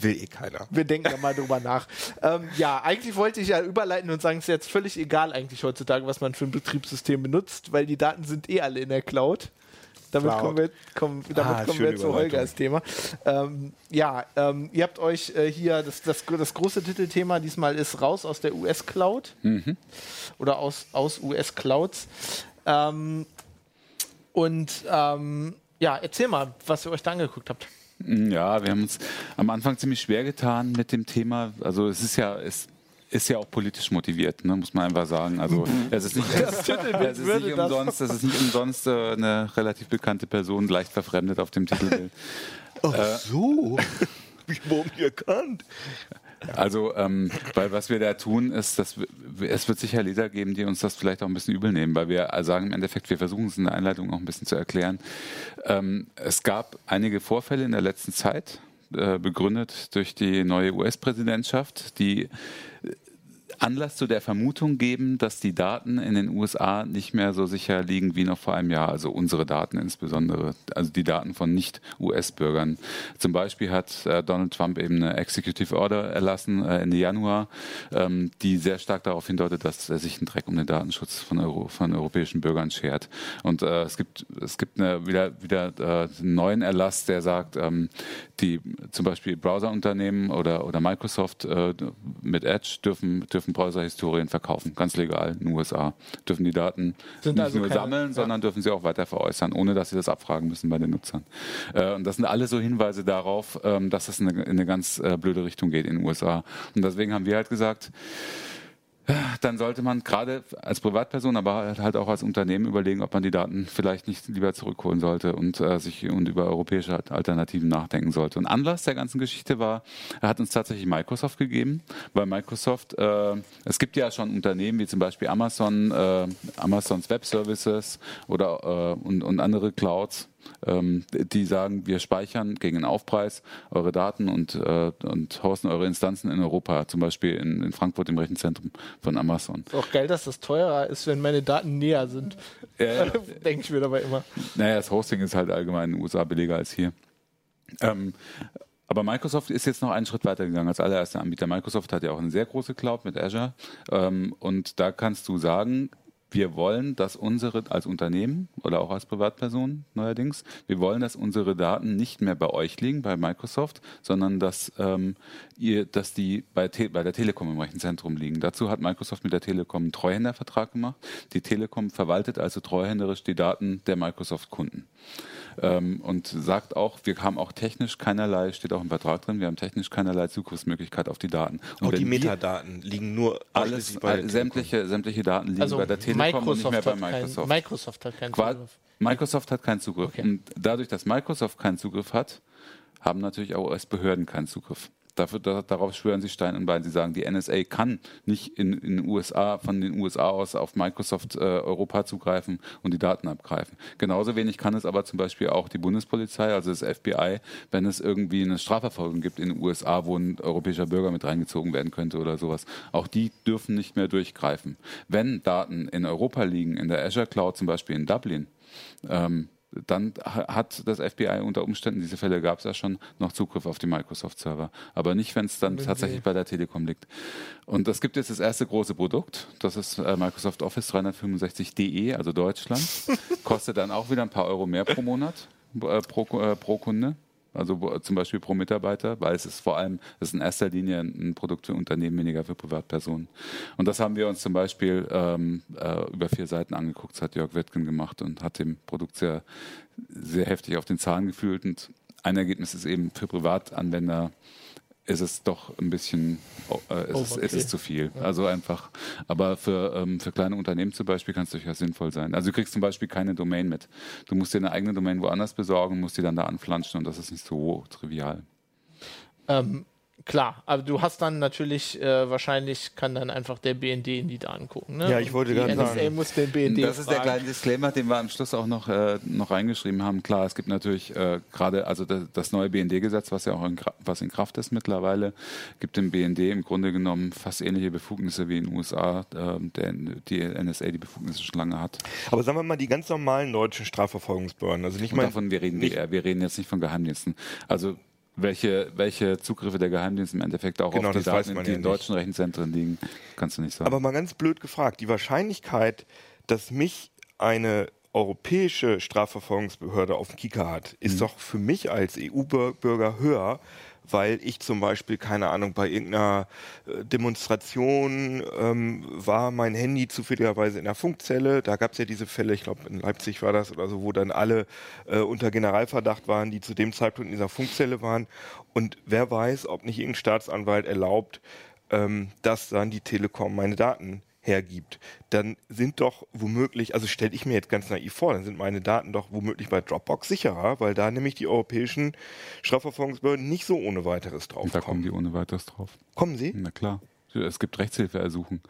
Will eh keiner. Wir denken da mal drüber nach. Ähm, ja, eigentlich wollte ich ja überleiten und sagen, es ist jetzt völlig egal eigentlich heutzutage, was man für ein Betriebssystem benutzt, weil die Daten sind eh alle in der Cloud. Damit Cloud. kommen wir, kommen, damit ah, kommen wir zu Holgers Thema. Ähm, ja, ähm, ihr habt euch äh, hier, das, das, das große Titelthema diesmal ist raus aus der US-Cloud mhm. oder aus, aus US-Clouds. Ähm, und ähm, ja, erzähl mal, was ihr euch da angeguckt habt. Ja, wir haben uns am Anfang ziemlich schwer getan mit dem Thema. Also es ist ja, es ist ja auch politisch motiviert, ne, muss man einfach sagen. Also es ist nicht, [laughs] es, es ist nicht umsonst, es ist nicht umsonst äh, eine relativ bekannte Person, leicht verfremdet auf dem Titelbild. Ach so. [laughs] Wie wurden die erkannt? Also, ähm, weil was wir da tun, ist, dass wir, es wird sicher Leser geben, die uns das vielleicht auch ein bisschen übel nehmen, weil wir sagen im Endeffekt, wir versuchen es in der Einleitung auch ein bisschen zu erklären. Ähm, es gab einige Vorfälle in der letzten Zeit, äh, begründet durch die neue US-Präsidentschaft, die Anlass zu der Vermutung geben, dass die Daten in den USA nicht mehr so sicher liegen wie noch vor einem Jahr, also unsere Daten insbesondere, also die Daten von Nicht-US-Bürgern. Zum Beispiel hat äh, Donald Trump eben eine Executive Order erlassen äh, Ende Januar, ähm, die sehr stark darauf hindeutet, dass er sich einen Dreck um den Datenschutz von, Euro, von europäischen Bürgern schert. Und äh, es gibt es gibt eine, wieder wieder äh, einen neuen Erlass, der sagt, ähm, die zum Beispiel Browserunternehmen oder oder Microsoft äh, mit Edge dürfen dürfen Browserhistorien verkaufen, ganz legal in den USA. Dürfen die Daten Sind nicht also nur keine- sammeln, ja. sondern dürfen sie auch weiter veräußern, ohne dass sie das abfragen müssen bei den Nutzern. Äh, und das sind alles so Hinweise darauf, ähm, dass es in eine, in eine ganz äh, blöde Richtung geht in den USA. Und deswegen haben wir halt gesagt, dann sollte man gerade als Privatperson, aber halt auch als Unternehmen überlegen, ob man die Daten vielleicht nicht lieber zurückholen sollte und äh, sich und über europäische Alternativen nachdenken sollte. Und Anlass der ganzen Geschichte war, er hat uns tatsächlich Microsoft gegeben, weil Microsoft, äh, es gibt ja schon Unternehmen wie zum Beispiel Amazon, äh, Amazons Web Services oder äh, und, und andere Clouds, ähm, die sagen, wir speichern gegen einen Aufpreis eure Daten und, äh, und hosten eure Instanzen in Europa, zum Beispiel in, in Frankfurt im Rechenzentrum von Amazon. Ist auch geil, dass das teurer ist, wenn meine Daten näher sind. Ja. [laughs] Denke ich mir dabei immer. Naja, das Hosting ist halt allgemein in den USA billiger als hier. Ähm, aber Microsoft ist jetzt noch einen Schritt weiter gegangen als allererster Anbieter. Microsoft hat ja auch eine sehr große Cloud mit Azure. Ähm, und da kannst du sagen, wir wollen, dass unsere als Unternehmen oder auch als Privatperson neuerdings, wir wollen, dass unsere Daten nicht mehr bei euch liegen, bei Microsoft, sondern dass, ähm, ihr, dass die bei, Te bei der Telekom im Rechenzentrum liegen. Dazu hat Microsoft mit der Telekom einen Treuhändervertrag gemacht. Die Telekom verwaltet also treuhänderisch die Daten der Microsoft-Kunden. Ähm, und sagt auch, wir haben auch technisch keinerlei, steht auch im Vertrag drin, wir haben technisch keinerlei Zugriffsmöglichkeit auf die Daten. Und Auch die Metadaten liegen nur alles, bei der all, Telekom. sämtliche, sämtliche Daten liegen Also bei der Telekom und nicht Microsoft mehr bei hat, kein, Microsoft. Microsoft hat keinen Qua- Zugriff. Microsoft hat keinen Zugriff. Okay. Und dadurch, dass Microsoft keinen Zugriff hat, haben natürlich auch US-Behörden keinen Zugriff. Dafür, da, darauf schwören sie Stein und Bein. Sie sagen, die NSA kann nicht in, in USA, von den USA aus auf Microsoft äh, Europa zugreifen und die Daten abgreifen. Genauso wenig kann es aber zum Beispiel auch die Bundespolizei, also das FBI, wenn es irgendwie eine Strafverfolgung gibt in den USA, wo ein europäischer Bürger mit reingezogen werden könnte oder sowas. Auch die dürfen nicht mehr durchgreifen. Wenn Daten in Europa liegen, in der Azure Cloud zum Beispiel in Dublin, ähm, dann ha- hat das FBI unter Umständen, diese Fälle gab es ja schon, noch Zugriff auf die Microsoft-Server. Aber nicht, wenn es dann tatsächlich bei der Telekom liegt. Und es gibt jetzt das erste große Produkt, das ist äh, Microsoft Office 365.de, also Deutschland. [laughs] Kostet dann auch wieder ein paar Euro mehr pro Monat, äh, pro, äh, pro Kunde. Also zum Beispiel pro Mitarbeiter, weil es ist vor allem, es ist in erster Linie ein Produkt für Unternehmen, weniger für Privatpersonen. Und das haben wir uns zum Beispiel ähm, äh, über vier Seiten angeguckt, das hat Jörg Wittgen gemacht und hat dem Produkt sehr, sehr heftig auf den Zahn gefühlt. Und ein Ergebnis ist eben für Privatanwender ist es doch ein bisschen, äh, ist, ist es zu viel. Also einfach, aber für, ähm, für kleine Unternehmen zum Beispiel kann es durchaus sinnvoll sein. Also du kriegst zum Beispiel keine Domain mit. Du musst dir eine eigene Domain woanders besorgen, musst die dann da anflanschen und das ist nicht so trivial. Ähm, klar, aber du hast dann natürlich, äh, wahrscheinlich kann dann einfach der BND in die Daten gucken. Ne? Ja, ich wollte die gerade NSA sagen. muss den BND Das ist der kleine Disclaimer, den wir am Schluss auch noch, äh, noch reingeschrieben haben. Klar, es gibt natürlich äh, gerade, also das, das neue BND-Gesetz, was ja auch in, was in Kraft ist mittlerweile, gibt dem BND im Grunde genommen fast ähnliche Befugnisse wie in den USA, äh, der, die NSA die Befugnisse schon lange hat. Aber sagen wir mal, die ganz normalen deutschen Strafverfolgungsbehörden, also nicht Und mal davon wir reden nicht, wir reden jetzt nicht von Geheimdiensten. Also welche, welche Zugriffe der Geheimdienste im Endeffekt auch Genau, auf die Daten, die ja in deutschen Rechenzentren liegen, kannst du nicht sagen. Aber mal ganz blöd gefragt, die Wahrscheinlichkeit, dass mich eine europäische Strafverfolgungsbehörde auf dem Kicker hat, ist doch für mich als EU-Bürger höher, weil ich zum Beispiel, keine Ahnung, bei irgendeiner äh, Demonstration ähm, war mein Handy zufälligerweise in der Funkzelle. Da gab es ja diese Fälle, ich glaube in Leipzig war das oder so, wo dann alle äh, unter Generalverdacht waren, die zu dem Zeitpunkt in dieser Funkzelle waren. Und wer weiß, ob nicht irgendein Staatsanwalt erlaubt, ähm, dass dann die Telekom meine Daten hergibt, dann sind doch womöglich, also stelle ich mir jetzt ganz naiv vor, dann sind meine Daten doch womöglich bei Dropbox sicherer, weil da nämlich die europäischen Strafverfolgungsbehörden nicht so ohne weiteres drauf Und da kommen kommen. die ohne weiteres drauf. Kommen sie? Na klar. Es gibt Rechtshilfeersuchen.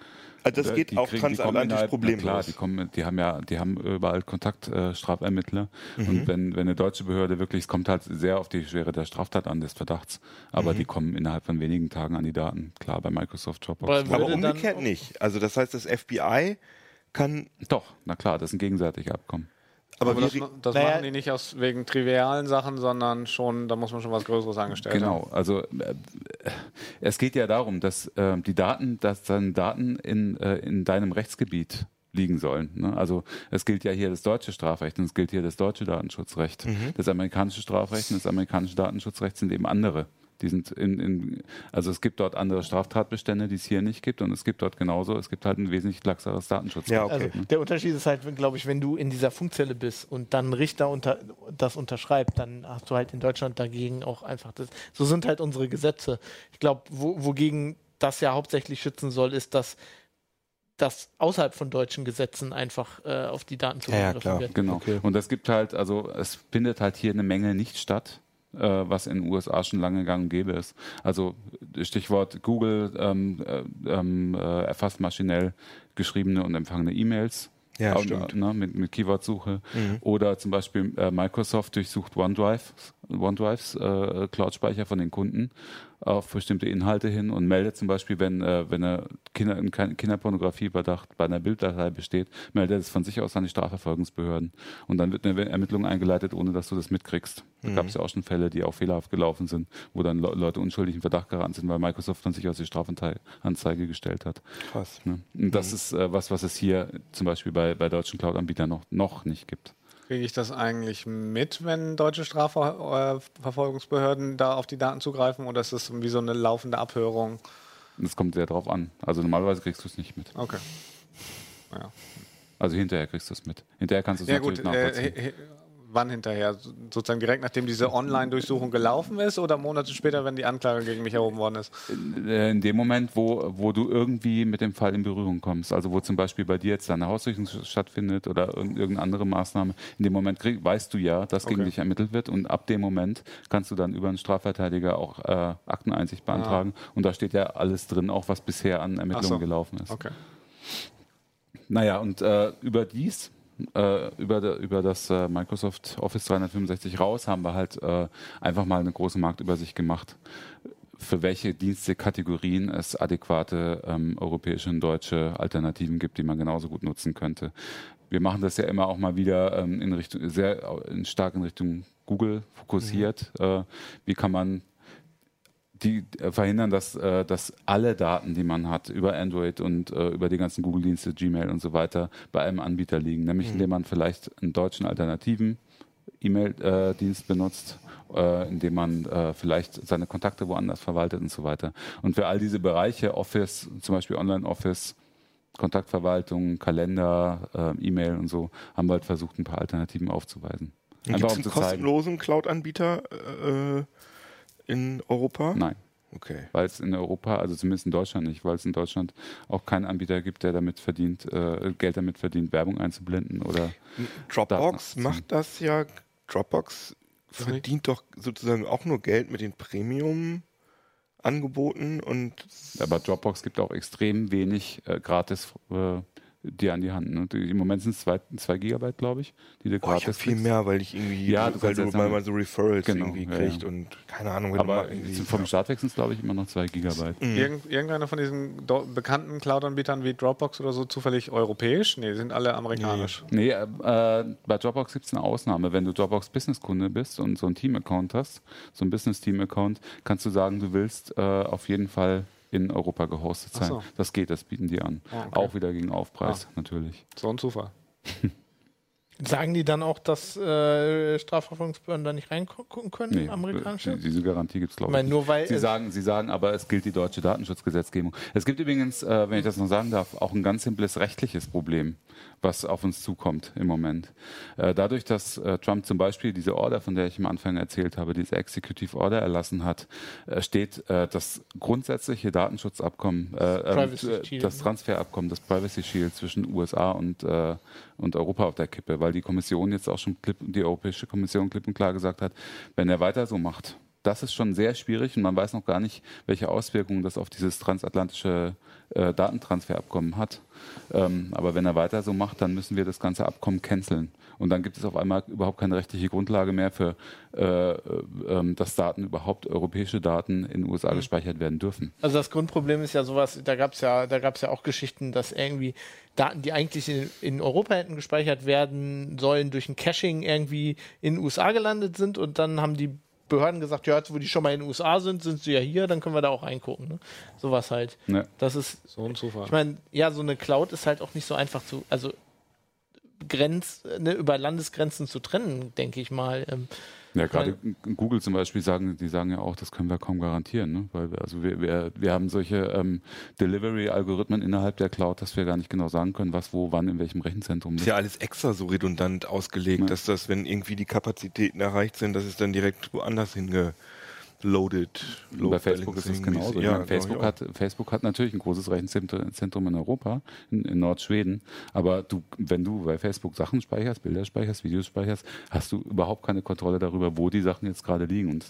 Also das geht die auch kriegen- transatlantisch na problemlos. Klar, die, kommen, die haben ja, die haben überall Kontakt, äh, Strafermittler. Mhm. Und wenn, wenn eine deutsche Behörde wirklich, es kommt halt sehr auf die Schwere der Straftat an, des Verdachts. Aber Mhm. die kommen innerhalb von wenigen Tagen an die Daten. Klar, bei Microsoft Dropbox. Aber Aber umgekehrt nicht. Also das heißt, das FBI kann, Doch, na klar, das ist ein gegenseitiges Abkommen. Aber, Aber das, das Naja- machen die nicht aus wegen trivialen Sachen, sondern schon, da muss man schon was Größeres angestellt haben. Genau, also äh, es geht ja darum, dass äh, die Daten, dass dann Daten in, äh, in deinem Rechtsgebiet liegen sollen. Ne? Also es gilt ja hier das deutsche Strafrecht und es gilt hier das deutsche Datenschutzrecht. Das amerikanische Strafrecht und das amerikanische Datenschutzrecht sind eben andere. Die sind in, in, also es gibt dort andere Straftatbestände, die es hier nicht gibt und es gibt dort genauso, es gibt halt ein wesentlich laxeres Datenschutzrecht. Ja, okay. Also der Unterschied ist halt, glaube ich, wenn du in dieser Funkzelle bist und dann ein Richter unter, das unterschreibt, dann hast du halt in Deutschland dagegen auch einfach das. So sind halt unsere Gesetze. Ich glaube, wo, wogegen das ja hauptsächlich schützen soll, ist, dass das außerhalb von deutschen Gesetzen einfach äh, auf die Daten Ja, ja, zugegriffen klar. wird. Genau. Okay. Und es gibt halt, also es findet halt hier eine Menge nicht statt, was in den USA schon lange gang und gäbe ist. Also Stichwort Google ähm, äh, ähm, äh, erfasst maschinell geschriebene und empfangene E-Mails. Ja, Auch, stimmt. Ne, mit, mit Keywordsuche. Mhm. Oder zum Beispiel äh, Microsoft durchsucht OneDrive, OneDrives äh, Cloud-Speicher von den Kunden auf bestimmte Inhalte hin und meldet zum Beispiel, wenn, äh, wenn eine Kinder, ein Ki- Kinderpornografieverdacht bei einer Bilddatei besteht, meldet es von sich aus an die Strafverfolgungsbehörden. Und dann wird eine Ermittlung eingeleitet, ohne dass du das mitkriegst. Da gab es ja auch schon Fälle, die auch fehlerhaft gelaufen sind, wo dann Le Leute unschuldig in Verdacht geraten sind, weil Microsoft von sich aus die Strafanzeige gestellt hat. krass. Ne? Und das ist äh, was, was es hier zum Beispiel bei, bei deutschen Cloud-Anbietern noch, noch nicht gibt. Kriege ich das eigentlich mit, wenn deutsche Strafverfolgungsbehörden da auf die Daten zugreifen oder ist das wie so eine laufende Abhörung? Es kommt sehr drauf an. Also normalerweise kriegst du es nicht mit. Okay. Ja, Also hinterher kriegst du es mit. Hinterher kannst du es ja natürlich gut, äh, nachvollziehen. he- he- wann hinterher? So- Sozusagen direkt nachdem diese Online-Durchsuchung gelaufen ist oder Monate später, wenn die Anklage gegen mich erhoben worden ist? Äh, in dem Moment, wo, wo du irgendwie mit dem Fall in Berührung kommst, also wo zum Beispiel bei dir jetzt eine Hausdurchsuchung stattfindet oder irg- irgendeine andere Maßnahme, in dem Moment krieg, weißt du ja, dass gegen Okay. dich ermittelt wird und ab dem Moment kannst du dann über einen Strafverteidiger auch äh, Akteneinsicht beantragen und da steht ja alles drin, auch was bisher an Ermittlungen so. gelaufen ist. Okay. Naja, und äh, überdies, äh, über, über das äh, Microsoft Office 365 raus, haben wir halt äh, einfach mal eine große Marktübersicht gemacht, für welche Dienstekategorien es adäquate ähm, europäische und deutsche Alternativen gibt, die man genauso gut nutzen könnte. Wir machen das ja immer auch mal wieder ähm, in Richtung, sehr in, stark in Richtung Google fokussiert. Äh, wie kann man die äh, verhindern, dass, äh, dass alle Daten, die man hat, über Android und äh, über die ganzen Google-Dienste, Gmail und so weiter, bei einem Anbieter liegen. Nämlich indem man vielleicht einen deutschen alternativen E-Mail-Dienst benutzt, indem man vielleicht seine Kontakte woanders verwaltet und so weiter. Und für all diese Bereiche, Office, zum Beispiel Online-Office, Kontaktverwaltung, Kalender, E-Mail und so, haben wir halt versucht, ein paar Alternativen aufzuweisen. Gibt es einen kostenlosen Cloud-Anbieter äh, in Europa? Nein. Okay. weil es in Europa, also zumindest in Deutschland nicht, weil es in Deutschland auch keinen Anbieter gibt, der damit verdient, äh, Geld damit verdient, Werbung einzublenden oder Dropbox macht das ja. Dropbox verdient doch sozusagen auch nur Geld mit den Premium-Angeboten und aber Dropbox gibt auch extrem wenig äh, gratis äh, dir an die Hand. Ne? Die, Im Moment sind es zwei, zwei Gigabyte, glaube ich, die du Boah, ich habe gratis viel kriegst. mehr, weil ich irgendwie, Ja, du weil du mal, mal so Referrals Genau, irgendwie ja, kriegst ja. und keine Ahnung, Aber vom Startweg sind es, glaube ich, immer noch zwei Gigabyte. Mhm. Irgend, irgendeiner von diesen do- bekannten Cloud-Anbietern wie Dropbox oder so zufällig europäisch? Nee, die sind alle amerikanisch. Nee, äh, äh, bei Dropbox gibt es eine Ausnahme. Wenn du Dropbox Business-Kunde bist und so einen Team-Account hast, so einen Business-Team-Account, kannst du sagen, du willst äh, auf jeden Fall in Europa gehostet sein. so. Das geht, das bieten die an. Ah, okay. Auch wieder gegen Aufpreis, natürlich. So ein Zufall. [laughs] Sagen die dann auch, dass äh, Strafverfolgungsbehörden da nicht reingucken können, Nee, amerikanische? die- Diese Garantie gibt es, glaube ich. meine, nur weil Sie sagen, Sie sagen aber, es gilt die deutsche Datenschutzgesetzgebung. Es gibt übrigens, äh, wenn ich das noch sagen darf, auch ein ganz simples rechtliches Problem, was auf uns zukommt im Moment. Äh, dadurch, dass äh, Trump zum Beispiel diese Order, von der ich am Anfang erzählt habe, diese Executive Order erlassen hat, äh, steht das grundsätzliche Datenschutzabkommen, äh, ähm, äh, das ne? Transferabkommen, das Privacy Shield zwischen USA und, und Europa auf der Kippe, weil die Kommission jetzt auch schon klipp, die Europäische Kommission klipp und klar gesagt hat, wenn er weiter so macht, das ist schon sehr schwierig und man weiß noch gar nicht, welche Auswirkungen das auf dieses transatlantische äh, Datentransferabkommen hat. Ähm, aber wenn er weiter so macht, dann müssen wir das ganze Abkommen canceln. Und dann gibt es auf einmal überhaupt keine rechtliche Grundlage mehr für, äh, äh, ähm, dass Daten überhaupt europäische Daten in den USA gespeichert werden dürfen. Also das Grundproblem ist ja sowas, da gab es ja, da gab's ja auch Geschichten, dass irgendwie Daten, die eigentlich in, in Europa hätten gespeichert werden sollen, durch ein Caching irgendwie in den USA gelandet sind und dann haben die Behörden gesagt, ja, jetzt wo die schon mal in den USA sind, sind sie ja hier, dann können wir da auch reingucken. Ne? Sowas halt. Ja. Das ist, So ein Zufall. ich meine, ja, so eine Cloud ist halt auch nicht so einfach zu, also Grenz, ne, über Landesgrenzen zu trennen, denke ich mal. Ähm, Ja, gerade Google zum Beispiel sagen, die sagen ja auch, das können wir kaum garantieren, ne? weil wir, also wir, wir, wir haben solche ähm, Delivery-Algorithmen innerhalb der Cloud, dass wir gar nicht genau sagen können, was, wo, wann, in welchem Rechenzentrum Ist ja alles extra so redundant ausgelegt, Ja. dass das, wenn irgendwie die Kapazitäten erreicht sind, dass es dann direkt woanders hingeloadet. Und bei Facebook ist es genauso. Ja, meine, Facebook, hat, Facebook hat natürlich ein großes Rechenzentrum in Europa, in, in Nordschweden. Aber du, wenn du bei Facebook Sachen speicherst, Bilder speicherst, Videos speicherst, hast du überhaupt keine Kontrolle darüber, wo die Sachen jetzt gerade liegen. Und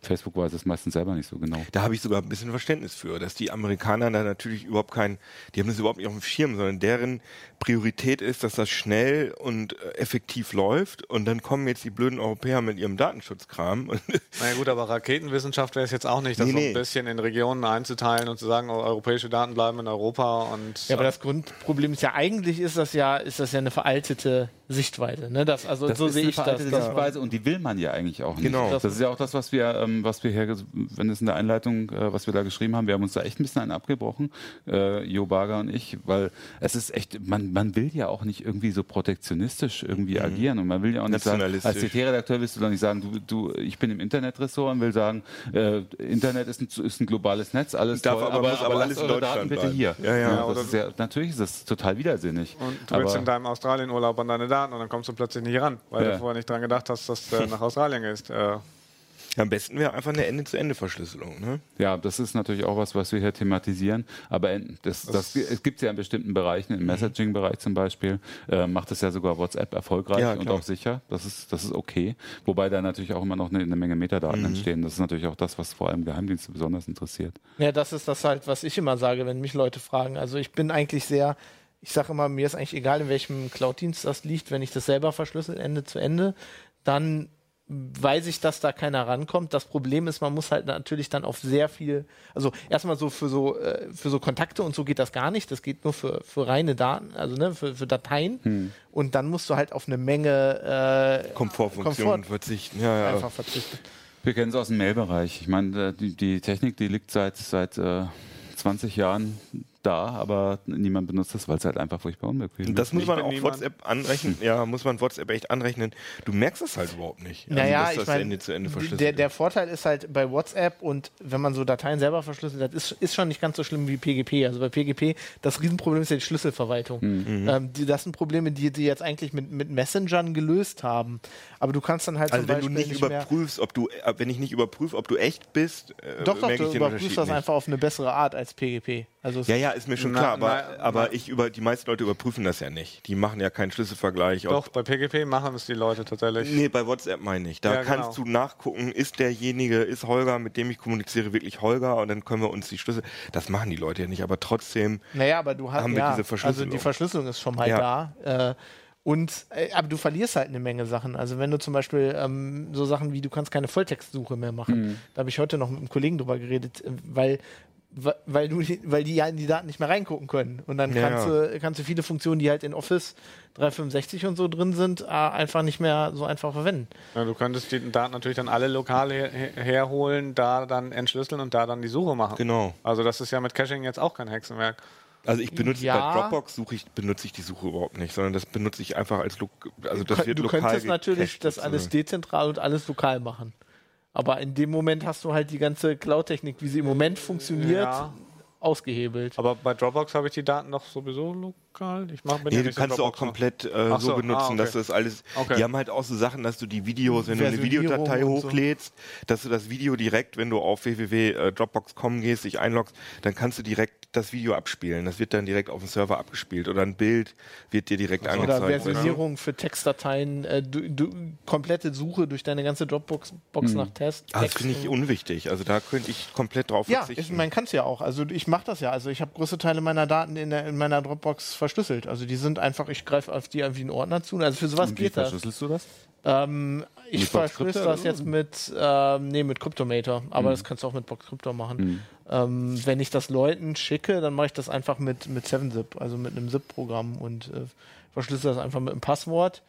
Facebook weiß es meistens selber nicht so genau. Da habe ich sogar ein bisschen Verständnis für, dass die Amerikaner da natürlich überhaupt kein, die haben das überhaupt nicht auf dem Schirm, sondern deren Priorität ist, dass das schnell und äh, effektiv läuft und dann kommen jetzt die blöden Europäer mit ihrem Datenschutzkram und Na ja, gut, aber Raketenwissenschaft wäre es jetzt auch nicht, das Nee, so nee. ein bisschen in Regionen einzuteilen und zu sagen, oh, europäische Daten bleiben in Europa und Ja, aber das Grundproblem ist ja eigentlich ist das ja ist das ja eine veraltete Sichtweise, ne? Das also Das so ist sehe eine ich das. Sichtweise und die will man ja eigentlich auch nicht. Genau. Das ist ja auch das, was wir, ähm, was wir hier, wenn es in der Einleitung, äh, was wir da geschrieben haben, wir haben uns da echt ein bisschen einen abgebrochen, äh, Jo Barger und ich, weil es ist echt, man, man will ja auch nicht irgendwie so protektionistisch irgendwie agieren und man will ja auch nicht sagen, als. CT-Redakteur willst du doch nicht sagen, du, du, ich bin im Internetressort und will sagen, äh, Internet ist ein, ist ein globales Netz, alles Darf toll, aber- aber, muss aber, aber alles in eure Daten bitte bleiben. hier. Ja, ja. das oder ist ja, natürlich ist das total widersinnig. Und du aber, willst in deinem Australienurlaub an deine Daten und dann kommst du plötzlich nicht ran, weil Ja. du vorher nicht dran gedacht hast, dass du [laughs] nach Australien gehst. Äh, am besten wäre einfach eine Ende-zu-Ende-Verschlüsselung. Ne? Ja, das ist natürlich auch was, was wir hier thematisieren. Aber in- das, das, es gibt ja in bestimmten Bereichen, im Messaging-Bereich zum Beispiel, äh, macht es ja sogar WhatsApp erfolgreich Ja, und auch sicher. Das ist, das ist okay. Wobei da natürlich auch immer noch eine, eine Menge Metadaten entstehen. Das ist natürlich auch das, was vor allem Geheimdienste besonders interessiert. Ja, das ist das halt, was ich immer sage, wenn mich Leute fragen. Also ich bin eigentlich sehr, ich sage immer, mir ist eigentlich egal, in welchem Cloud-Dienst das liegt, wenn ich das selber verschlüssel, Ende zu Ende, dann weiß ich, dass da keiner rankommt. Das Problem ist, man muss halt natürlich dann auf sehr viel, also erstmal so für so äh, für so Kontakte und so geht das gar nicht. Das geht nur für, für reine Daten, also ne, für, für Dateien. Und dann musst du halt auf eine Menge äh, Komfortfunktionen Komfort verzichten. Ja, ja. einfach verzichten. Wir kennen es aus dem Mailbereich. Ich meine, äh, die, die Technik, die liegt seit, seit äh, 20 Jahren da, aber niemand benutzt das, weil es halt einfach furchtbar unbequem Und das ist. muss man auch. WhatsApp anrechnen. Ja, muss man WhatsApp echt anrechnen. Du merkst das halt überhaupt nicht. Also, Naja, dass ich das meine, Ende zu Ende verschlüsselt der, der ist. Vorteil ist halt bei WhatsApp und wenn man so Dateien selber verschlüsselt hat, ist, ist schon nicht ganz so schlimm wie PGP. Also bei PGP, das Riesenproblem ist ja die Schlüsselverwaltung. Mhm. Ähm, die, das sind Probleme, die die jetzt eigentlich mit, mit Messengern gelöst haben. Aber du kannst dann halt Also zum wenn du Beispiel nicht mehr, überprüfst, ob du, äh, wenn ich nicht überprüfe, ob du echt bist, äh, Doch, doch, merke du ich den überprüfst das nicht. einfach auf eine bessere Art als PGP. Also Ja, ja, ist mir schon Na, klar, aber, na, aber na. ich über, die meisten Leute überprüfen das ja nicht. Die machen ja keinen Schlüsselvergleich. doch, bei PGP machen es die Leute tatsächlich. nee, bei WhatsApp meine ich. Da Ja, kannst genau. du nachgucken, ist derjenige, ist Holger, mit dem ich kommuniziere, wirklich Holger und dann können wir uns die Schlüssel. Das machen die Leute ja nicht, aber trotzdem. Naja, aber du hast Haben wir ja, diese Verschlüsselung. Also die Verschlüsselung ist schon mal Ja. da. Äh, und äh, aber du verlierst halt eine Menge Sachen. Also wenn du zum Beispiel ähm, so Sachen wie du kannst keine Volltextsuche mehr machen. Da habe ich heute noch mit einem Kollegen drüber geredet, äh, weil weil du weil die ja in die Daten nicht mehr reingucken können. Und dann Ja, kannst, ja. Du, kannst du viele Funktionen, die halt in Office 365 und so drin sind, äh, einfach nicht mehr so einfach verwenden. Ja, du könntest die Daten natürlich dann alle lokal her her- herholen, da dann entschlüsseln und da dann die Suche machen. Genau. Also das ist ja mit Caching jetzt auch kein Hexenwerk. Also ich benutze Ja. bei Dropbox suche ich benutze ich die Suche überhaupt nicht, sondern das benutze ich einfach als also das wird du lokal könntest natürlich das alles sozusagen. dezentral und alles lokal machen. Aber in dem Moment hast du halt die ganze Cloud-Technik, wie sie im Moment funktioniert, Ja. ausgehebelt. Aber bei Dropbox habe ich die Daten doch sowieso lokal. Ich mach, bin Nee, ja du kannst du auch komplett äh, so so, benutzen, ah, okay. dass du das alles. Okay. Die haben halt auch so Sachen, dass du die Videos, wenn du eine Videodatei und so. hochlädst, dass du das Video direkt, wenn du auf www.dropbox.com gehst, dich einloggst, dann kannst du direkt das Video abspielen. Das wird dann direkt auf dem Server abgespielt oder ein Bild wird dir direkt Oder angezeigt. du? Versionierung für Textdateien, äh, du, du, komplette Suche durch deine ganze Dropbox Box nach Test. Ah, das finde ich unwichtig. Also da könnte ich komplett drauf Ja, verzichten. ich, man kann es ja auch. Also ich mache das ja. Also ich habe größte Teile meiner Daten in, der, in meiner Dropbox verschlüsselt. Also die sind einfach, ich greife auf die irgendwie einen Ordner zu. Also für sowas Und wie geht das. verschlüsselst du das? Ähm, ich verschlüssel das jetzt mit, ähm, nee, mit Cryptomator. Aber das kannst du auch mit Boxcryptor machen. Ähm, wenn ich das Leuten schicke, dann mache ich das einfach mit, mit 7-Zip, also mit einem ZIP-Programm und äh, verschlüssel das einfach mit einem Passwort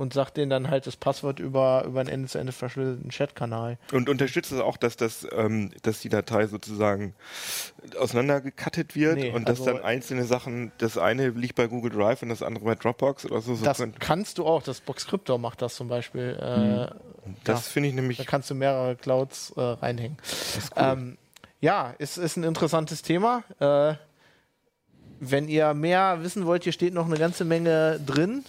und sag denen dann halt das Passwort über, über einen Ende-zu-Ende verschlüsselten Chatkanal. Und unterstützt es auch, dass, das, ähm, dass die Datei sozusagen auseinandergekattet wird Nee, und dass also- dann einzelne Sachen, das eine liegt bei Google Drive und das andere bei Dropbox oder so. so Das könnt- kannst du auch, das Boxcryptor macht das zum Beispiel. Äh, das finde ich Da nämlich. kannst du mehrere Clouds äh, reinhängen. Ähm, ja, es ist ein interessantes Thema. Äh, wenn ihr mehr wissen wollt, hier steht noch eine ganze Menge drin.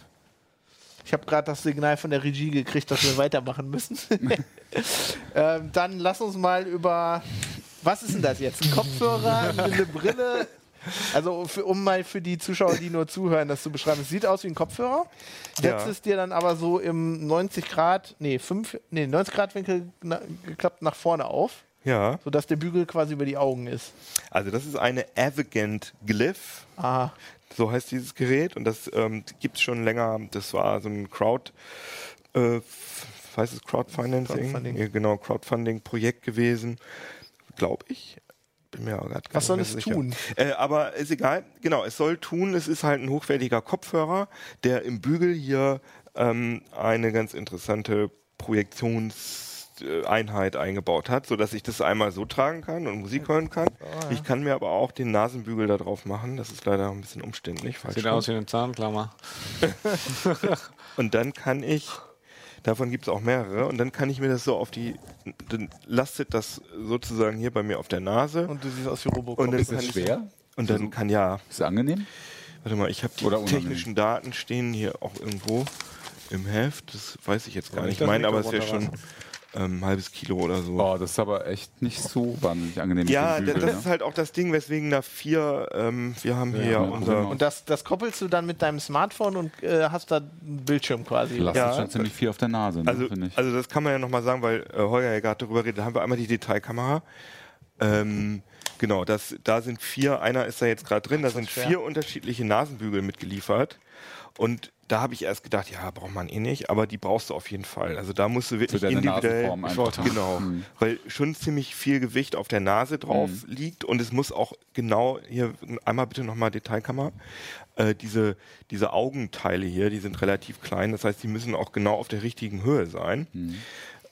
Ich habe gerade das Signal von der Regie gekriegt, dass wir weitermachen müssen. [laughs] ähm, dann lass uns mal über. Was ist denn das jetzt? Ein Kopfhörer, eine Brille? Also, für, um mal für die Zuschauer, die nur zuhören, das zu beschreiben. Es sieht aus wie ein Kopfhörer. Ja. es dir dann aber so im 90 Grad, nee, 5, nee, 90 Grad Winkel na, geklappt nach vorne auf, Ja, sodass der Bügel quasi über die Augen ist. also das ist eine Avigant Glyph. Ah, So heißt dieses Gerät und das ähm, gibt es schon länger. Das war so ein Crowd, äh, heißt es Crowdfinancing? Crowdfunding. Ja, genau, Crowdfunding-Projekt gewesen, glaube ich. Bin mir gar Was soll es sicher. tun? Äh, aber ist egal. Genau, es soll tun. Es ist halt ein hochwertiger Kopfhörer, der im Bügel hier ähm, eine ganz interessante Projektionseinheit eingebaut hat, sodass ich das einmal so tragen kann und Musik hören kann. Ich kann mir aber auch den Nasenbügel da drauf machen. Das ist leider ein bisschen umständlich. falsch Sieht rum. aus wie eine Zahnklammer. [laughs] Und dann kann ich, davon gibt es auch mehrere, und dann kann ich mir das so auf die, dann lastet das sozusagen hier bei mir auf der Nase. und du siehst aus wie Robocop. Und dann Ist das schwer? Und dann kann ja, Ist es angenehm? warte mal, ich habe die Oder technischen Daten stehen hier auch irgendwo im Heft. Das weiß ich jetzt gar ich nicht. Ich meine, aber es Mikro wäre schon ähm, ein halbes Kilo oder so. Oh, das ist aber echt nicht so wahnsinnig angenehm. Ja, Bügel, das ne? ist halt auch das Ding, weswegen da vier, ähm, wir haben hier ja, Ja, unser, Und das, das koppelst du dann mit deinem Smartphone und äh, hast da einen Bildschirm quasi. Lasst Ja, ja, schon ziemlich viel auf der Nase, ne, Also, finde ich. also das kann man ja nochmal sagen, weil äh, Holger ja gerade darüber redet. Da haben wir einmal die Detailkamera. Ähm, genau, das, da sind vier, einer ist da jetzt gerade drin, da sind schwer. vier unterschiedliche Nasenbügel mitgeliefert. Und da habe ich erst gedacht, ja, braucht man eh nicht, aber die brauchst du auf jeden Fall. Also da musst du wirklich deiner individuell, Nasenform einfach. Mhm. genau, weil schon ziemlich viel Gewicht auf der Nase drauf liegt und es muss auch genau hier einmal bitte nochmal Detailkamera. Äh, diese diese Augenteile hier, die sind relativ klein, das heißt, die müssen auch genau auf der richtigen Höhe sein. Mhm.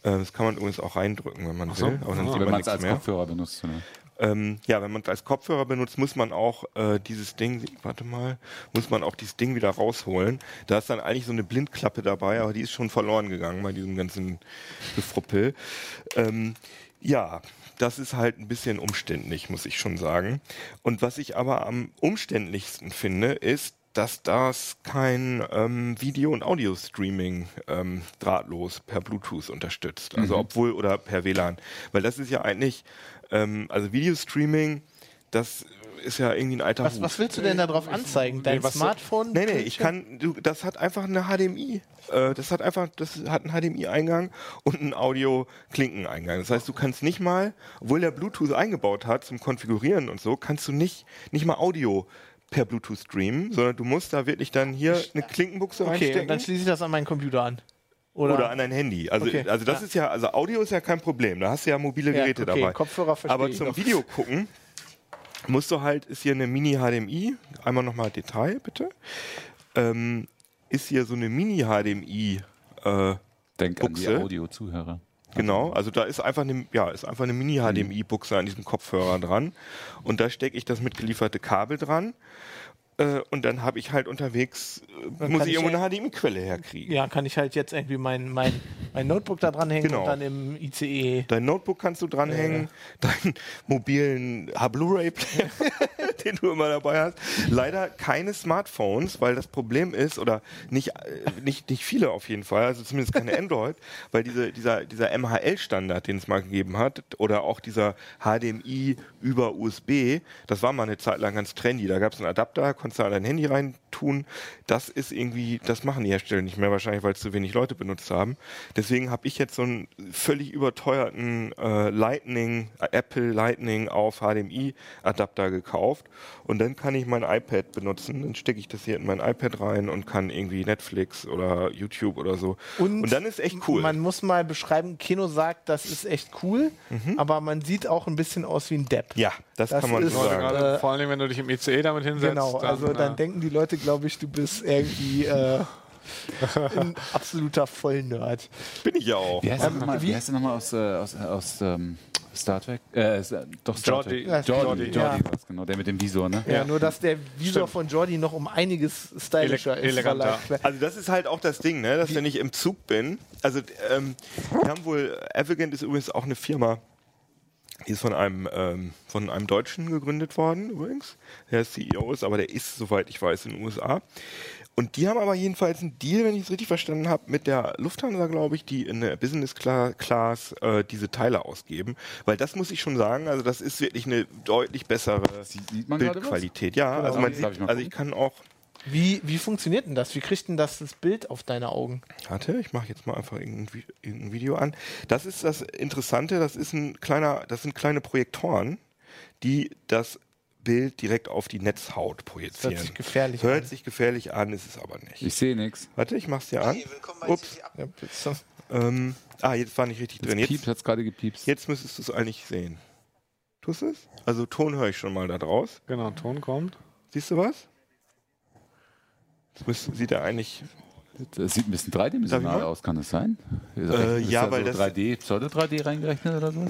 Das kann man übrigens auch reindrücken, wenn man will, aber dann sieht Wenn man man es als mehr. Kopfhörer benutzt. Ne? Ähm, ja, wenn man es als Kopfhörer benutzt, muss man auch äh, dieses Ding, warte mal, muss man auch dieses Ding wieder rausholen. Da ist dann eigentlich so eine Blindklappe dabei, aber die ist schon verloren gegangen bei diesem ganzen Gefruppel. Ähm, ja, das ist halt ein bisschen umständlich, muss ich schon sagen. Und was ich aber am umständlichsten finde, ist, dass das kein ähm, Video- und Audio-Streaming ähm, drahtlos per Bluetooth unterstützt. Also obwohl oder per WLAN. Weil das ist ja eigentlich, ähm, also Videostreaming, das ist ja irgendwie ein alter Was, Hut. was willst du denn da drauf anzeigen? Dein was- Smartphone? Nee, nee, ich kann, du, das hat einfach eine HDMI. Äh, das hat einfach, das hat einen HDMI-Eingang und einen Audio-Klinkeneingang. Das heißt, du kannst nicht mal, obwohl der Bluetooth eingebaut hat zum Konfigurieren und so, kannst du nicht, nicht mal Audio per Bluetooth streamen, sondern du musst da wirklich dann hier eine Klinkenbuchse Okay, reinstecken. und dann schließe ich das an meinen Computer an. Oder, oder an dein Handy. Also, Okay, also das ja. ist ja, also Audio ist ja kein Problem. Da hast du ja mobile Ja, Geräte okay, dabei. Kopfhörer Aber ich zum. Video gucken musst du halt, ist hier eine Mini-HDMI. Einmal nochmal Detail, bitte. Ähm, ist hier so eine Mini-HDMI. Äh, Denk an die Buchse. Audio-Zuhörer. Genau, also da ist einfach eine, ja, ist einfach eine Mini-HDMI-Buchse an diesem Kopfhörer dran und da stecke ich das mitgelieferte Kabel dran äh, und dann habe ich halt unterwegs, äh, muss ich irgendwo eine HDMI-Quelle herkriegen. Ja, kann ich halt jetzt irgendwie mein, mein, mein Notebook da dranhängen Genau. und dann im ICE. Dein Notebook kannst du dranhängen, deinen mobilen Blu-ray-Player, [laughs] den du immer dabei hast. Leider keine Smartphones, weil das Problem ist, oder nicht, äh, nicht, nicht viele auf jeden Fall, also zumindest keine Android, [laughs] weil diese, dieser, dieser MHL-Standard, den es mal gegeben hat, oder auch dieser HDMI über USB, das war mal eine Zeit lang ganz trendy. Da gab es einen Adapter, konntest du an dein Handy reintun. Das ist irgendwie, das machen die Hersteller nicht mehr, wahrscheinlich, weil es zu wenig Leute benutzt haben. Deswegen habe ich jetzt so einen völlig überteuerten äh, Lightning, äh, Apple Lightning auf HDMI-Adapter gekauft. Und dann kann ich mein iPad benutzen. Dann stecke ich das hier in mein iPad rein und kann irgendwie Netflix oder YouTube oder so. Und, dann ist echt cool. Man muss mal beschreiben, Kino sagt, das ist echt cool, aber man sieht auch ein bisschen aus wie ein Depp. ja, das, Das kann man ist- so sagen. gerade, Äh, vor allem, wenn du dich im ICE damit hinsetzt. Genau, also dann äh, denken die Leute, glaube ich, du bist irgendwie äh, ein [laughs] absoluter Vollnerd. Bin ich ja auch. Wie heißt der Ähm, der nochmal aus, äh, aus, aus ähm, Star Trek? Äh, doch, Star Jordi. Trek. Ja, Jordi, Jordi, Jordi, ja. war's, genau, der mit dem Visor, ne? Ja, nur dass der Visor Stimmt. von Jordi noch um einiges stylischer Ele- ist. eleganter. er- Also das ist halt auch das Ding, ne? dass wenn ich im Zug bin, also ähm, wir haben wohl, Avigant ist übrigens auch eine Firma, die ist von einem, ähm, von einem Deutschen gegründet worden übrigens, der CEO ist, aber der ist, soweit ich weiß, in den USA. Und die haben aber jedenfalls einen Deal, wenn ich es richtig verstanden habe, mit der Lufthansa, glaube ich, die in der Business Cla- Class äh, diese Teile ausgeben. Weil das muss ich schon sagen, also das ist wirklich eine deutlich bessere? Bildqualität. Ja, also man sieht, also ich kann auch Wie, wie funktioniert denn das? Wie kriegt denn das das Bild auf deine Augen? Warte, ich mache jetzt mal einfach irgendein, irgendein Video an. Das ist das Interessante, das ist ein kleiner, das sind kleine Projektoren, die das Bild direkt auf die Netzhaut projizieren. Hört sich gefährlich Hört an. sich gefährlich an, ist es aber nicht. Ich sehe nichts. Warte, ich mach's dir an. Ups. Ja, bitte. Ähm, ah, jetzt war nicht richtig drin. Pieps Jetzt, hat es gerade gepiepst. jetzt müsstest du es eigentlich sehen. Tust du es? Also Ton höre ich schon mal da draus. Genau, Ton kommt. Siehst du was? Das sieht er eigentlich Das sieht ein bisschen dreidimensional aus, kann das sein? Ist Äh, ja, weil so das- 3D, Pseudo-3D reingerechnet oder so?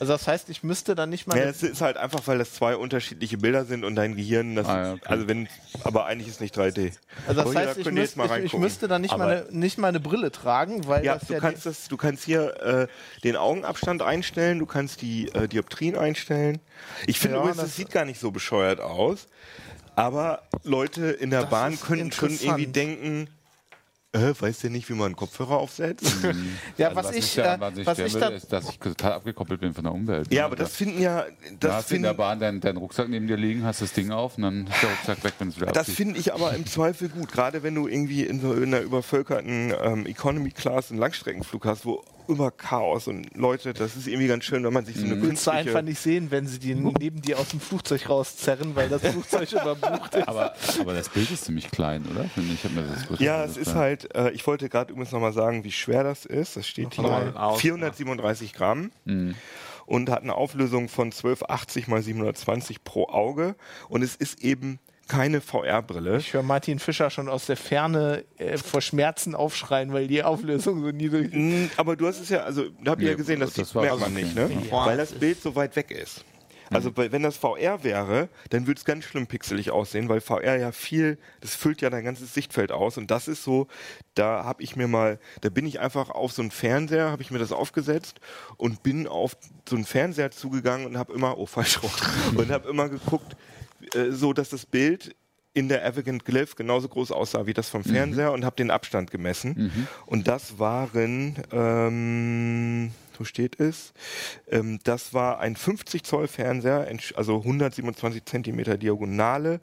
Also das heißt, ich müsste dann nicht mal. Ja, es ist halt einfach, weil das zwei unterschiedliche Bilder sind und dein Gehirn, das, Ah, ja, okay. also wenn, aber eigentlich ist nicht 3D. also das Oh, hier, heißt, ich, müsste, ich, ich müsste dann nicht mal, Aber- eine, nicht mal eine Brille tragen, weil Ja, das du ja kannst das, du kannst hier äh, den Augenabstand einstellen, du kannst die äh, Dioptrien einstellen. Ich finde Ja, übrigens, das, das- sieht gar nicht so bescheuert aus. Aber Leute in der Das Bahn ist könnten schon irgendwie denken, äh, weiß der nicht, wie man einen Kopfhörer aufsetzt? [laughs] ja, Also was, was ich, ja äh, wahnsinnig was ich würde, da, ist, dass ich total abgekoppelt bin von der Umwelt. ja, ne? aber das finden ja, Da das hast du in der finden, Bahn deinen, deinen Rucksack neben dir liegen, hast das Ding auf und dann ist der Rucksack weg, wenn es wieder das finde ich aber im Zweifel gut. Gerade wenn du irgendwie in so in einer übervölkerten ähm, Economy Class einen Langstreckenflug hast, wo immer Chaos und Leute, das ist irgendwie ganz schön, wenn man sich so eine du künstliche einfach nicht sehen, wenn sie die neben dir aus dem Flugzeug rauszerren, weil das Flugzeug überbucht [laughs] ist. Aber, aber das Bild ist ziemlich klein, oder? Ich Ich habe mir das Ja, es ist halt, äh, ich wollte gerade übrigens nochmal sagen, wie schwer das ist. Das steht mal hier aus, 437 Gramm und hat eine Auflösung von 1280 mal 720 pro Auge. Und es ist eben keine VR-Brille. Ich höre Martin Fischer schon aus der Ferne äh, vor Schmerzen aufschreien, weil die Auflösung so niedrig ist. Mm, Aber du hast es ja, also da habt ihr ja Nee, gesehen, das, das sieht, merkt man nicht, ne? Ja. Weil das Bild so weit weg ist. Also bei- wenn das VR wäre, dann würde es ganz schlimm pixelig aussehen, weil VR ja viel, das füllt ja dein ganzes Sichtfeld aus und das ist so, da habe ich mir mal, da bin ich einfach auf so einen Fernseher, habe ich mir das aufgesetzt und bin auf so einen Fernseher zugegangen und habe immer, oh falsch rum, [laughs] und habe immer geguckt, äh, so dass das Bild in der Avigant Glyph genauso groß aussah wie das vom Fernseher und habe den Abstand gemessen. Und das waren, ähm, wo steht es? Ähm, das war ein 50 Zoll Fernseher, also 127 Zentimeter Diagonale.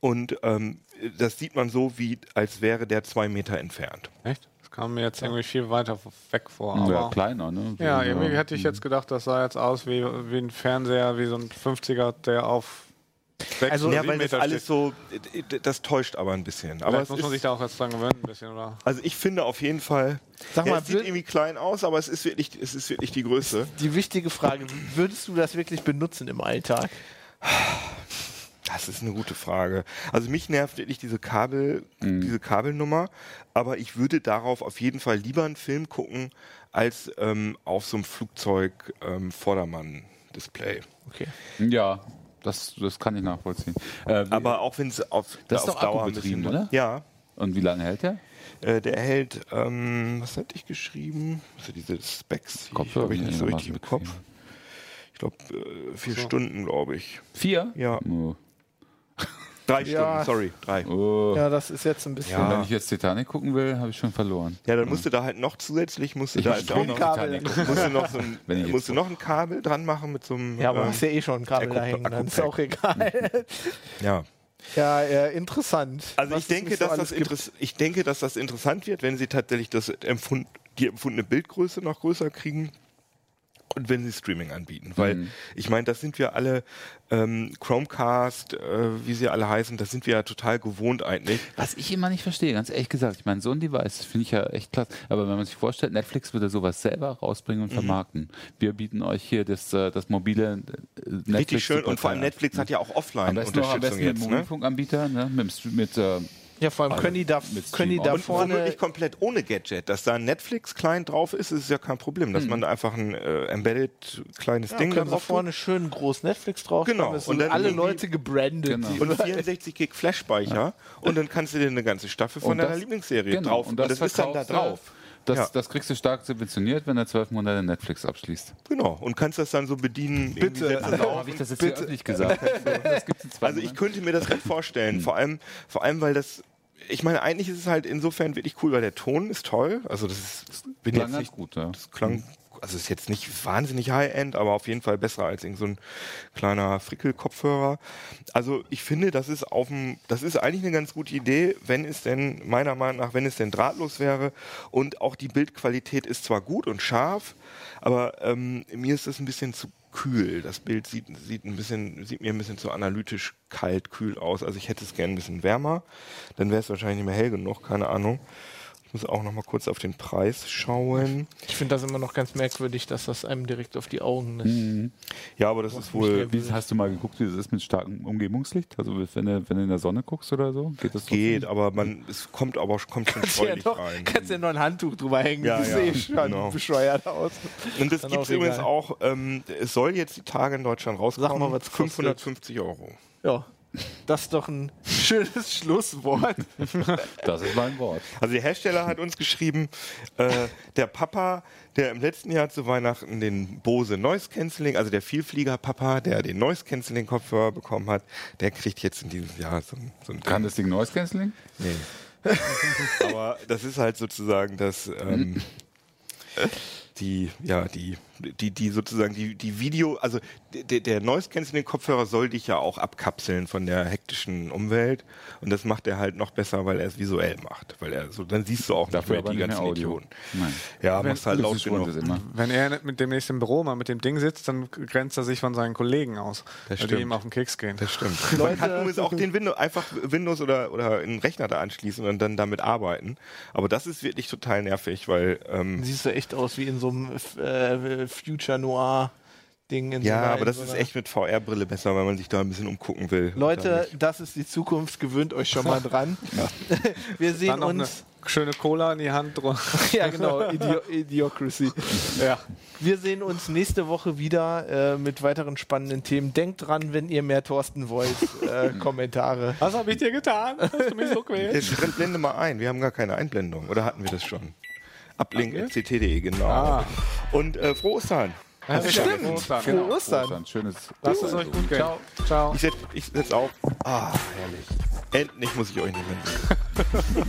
Und ähm, das sieht man so, wie als wäre der zwei Meter entfernt. Echt? Das kam mir jetzt irgendwie viel weiter weg vor. ja, Aber kleiner, ne? So, ja, irgendwie hätte Mhm. ich jetzt gedacht, das sah jetzt aus wie, wie ein Fernseher, wie so ein 50er, der auf sechs Also- ja, weil das alles so, das täuscht aber ein bisschen. Aber muss man sich da auch jetzt dran gewöhnen, ein bisschen, oder? also ich finde auf jeden Fall, Sag ja, mal, es sieht irgendwie klein aus, aber es ist wirklich, es ist wirklich die Größe. die wichtige Frage, würdest du das wirklich benutzen im Alltag? Das ist eine gute Frage. Also mich nervt wirklich diese Kabel, diese Kabelnummer, aber ich würde darauf auf jeden Fall lieber einen Film gucken, als ähm, auf so einem Flugzeug ähm, Vordermann-Display. Okay. Ja, das, das kann ich nachvollziehen. Äh, Aber auch wenn es auf, Das ist auf doch Dauer bisschen- oder? Ja. und wie lange hält der? Äh, der hält, ähm, was hatte ich geschrieben? Also diese Specs, die Kopfhörer habe ich nicht so richtig im Kopf. Ich glaube, äh, vier Stunden, glaube ich. Vier? Ja. Oh. Drei Ja. Stunden, sorry, drei. Oh. Ja, das ist jetzt ein bisschen. Ja. Und wenn ich jetzt Titanic gucken will, habe ich schon verloren. Ja, dann musst du da halt noch zusätzlich, musst du Ich da halt auch noch Kabel. Musst du noch so ein, [laughs] Wenn ich jetzt musst du noch ein Kabel dran machen mit so einem. Ja, aber ähm, hast ja eh schon ein Kabel da hängen, dann ist auch egal. [laughs] ja. ja, äh, interessant. Also ich denke, so dass das gibt. ich denke, dass das interessant wird, wenn sie tatsächlich das empfund die empfundene Bildgröße noch größer kriegen. Und wenn sie Streaming anbieten, weil Mhm. ich meine, das sind wir alle, ähm, Chromecast, äh, wie sie alle heißen, das sind wir ja total gewohnt eigentlich. Was ich immer nicht verstehe, ganz ehrlich gesagt, ich meine, so ein Device finde ich ja echt klasse. Aber wenn man sich vorstellt, Netflix würde sowas selber rausbringen Mhm. und vermarkten. Wir bieten euch hier das, äh, das mobile äh, Netflix. Richtig schön und vor allem. Netflix hat ja auch Am besten noch am besten mit jetzt, dem ne? Mobilfunkanbieter, ne? mit, mit äh, Ja, vor allem können die da, mit können die da. Und vorne. womöglich komplett ohne Gadget. Dass da ein Netflix-Client drauf ist, ist ja kein Problem. Dass man da einfach ein äh, embedded kleines Ja, Ding da drauf vorne schön groß Netflix drauf Genau. Es Und dann alle Leute gebrandet. Genau. und 64 Gig Flash-Speicher und dann kannst du dir eine ganze Staffel von Und deiner das- Lieblingsserie genau, drauf und und das das, ist dann da drauf. Das, Ja. das kriegst du stark subventioniert, wenn er zwölf Monate Netflix abschließt. Genau. Und kannst das dann so bedienen. Bitte. [laughs] auf. Habe ich das jetzt hier öffentlich gesagt? [laughs] Also ich könnte mir das gut vorstellen. Vor allem, vor allem, weil das. Ich meine, eigentlich ist es halt insofern wirklich cool, weil der Ton ist toll. Also das ist, bin Klang jetzt nicht gut, ja. Das klang, also ist jetzt nicht wahnsinnig High-End, aber auf jeden Fall besser als irgend so ein kleiner Frickel-Kopfhörer. Also ich finde, das ist auf dem, das ist eigentlich eine ganz gute Idee, wenn es denn, meiner Meinung nach, wenn es denn drahtlos wäre und auch die Bildqualität ist zwar gut und scharf, aber ähm, mir ist das ein bisschen zu kühl. Das Bild sieht, sieht ein bisschen, sieht mir ein bisschen zu analytisch kalt, kühl aus. Also ich hätte es gerne ein bisschen wärmer. Dann wäre es wahrscheinlich nicht mehr hell genug, keine Ahnung. Muss auch noch mal kurz auf den Preis schauen. Ich finde das immer noch ganz merkwürdig, dass das einem direkt auf die Augen ist. Mhm. Ja, aber das ist wohl Wie, hast du mal geguckt, wie das ist mit starkem Umgebungslicht? Also wenn du, wenn du in der Sonne guckst oder so? Geht das trotzdem? geht, aber man es kommt aber kommt schon [laughs] Kannst ja noch, rein. kannst ja noch ein Handtuch drüber hängen. Ja, das ja, sehe ich schon genau. bescheuert aus. Und das gibt es übrigens egal. auch, ähm, es soll jetzt die Tage in Deutschland rauskommen. Sag mal, was kostet. 550 Euro. Ja, das ist doch ein schönes Schlusswort. [laughs] Das ist mein Wort. Also der Hersteller hat uns geschrieben, äh, der Papa, der im letzten Jahr zu Weihnachten den Bose Noise Cancelling, also der Vielflieger-Papa, der den Noise Cancelling Kopfhörer bekommen hat, der kriegt jetzt in diesem Jahr so, ein- so ein Kann das Ding Noise Cancelling? Nee. [laughs] Aber das ist halt sozusagen das, ähm, die, ja, die, die, die sozusagen die, die Video, also der, der Noise Cancelling Kopfhörer soll dich ja auch abkapseln von der hektischen Umwelt und das macht er halt noch besser, weil er es visuell macht, weil er so, dann siehst du auch Dafür nicht mehr die ganzen Audio. Idioten. Ja, Wenn- machst halt laut Das genug. das. Wenn er mit demnächst im Büro mal mit dem Ding sitzt, dann grenzt er sich von seinen Kollegen aus, weil die stimmt. ihm auf den Keks gehen. Das stimmt. [laughs] Man kann übrigens auch den Windows, einfach Windows oder, oder einen Rechner da anschließen und dann damit arbeiten. Aber das ist wirklich total nervig, weil ähm, Siehst du echt aus wie in so einem äh, Future Noir Ding. In so ja, einer- aber das so ist echt mit VR-Brille besser, weil man sich da ein bisschen umgucken will. Leute, das ist die Zukunft. Gewöhnt euch schon mal dran. [laughs] [laughs] Wir sehen Dann noch eine uns. schöne Cola in die Hand drücken. [laughs] Ja, genau. Idio Idiocracy. ja. Wir sehen uns nächste Woche wieder äh, mit weiteren spannenden Themen. Denkt dran, wenn ihr mehr Thorsten wollt, äh, Kommentare. Was habe ich dir getan? Hast du mich so quält? Blende mal ein. Wir haben gar keine Einblendung. Oder hatten wir das schon? Ablink.ct.de, genau. Ah. Und äh, frohe Ostern. Ja, Stimmt. Ostern. Frohe Genau. Ostern. Ostern. Schönes. Lasst es euch gut gehen. Ciao. Ciao. Ich setze ich setz auf. Ah, herrlich. Endlich muss ich euch sehen.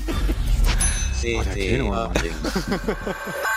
[laughs] CT. Uplink. [laughs]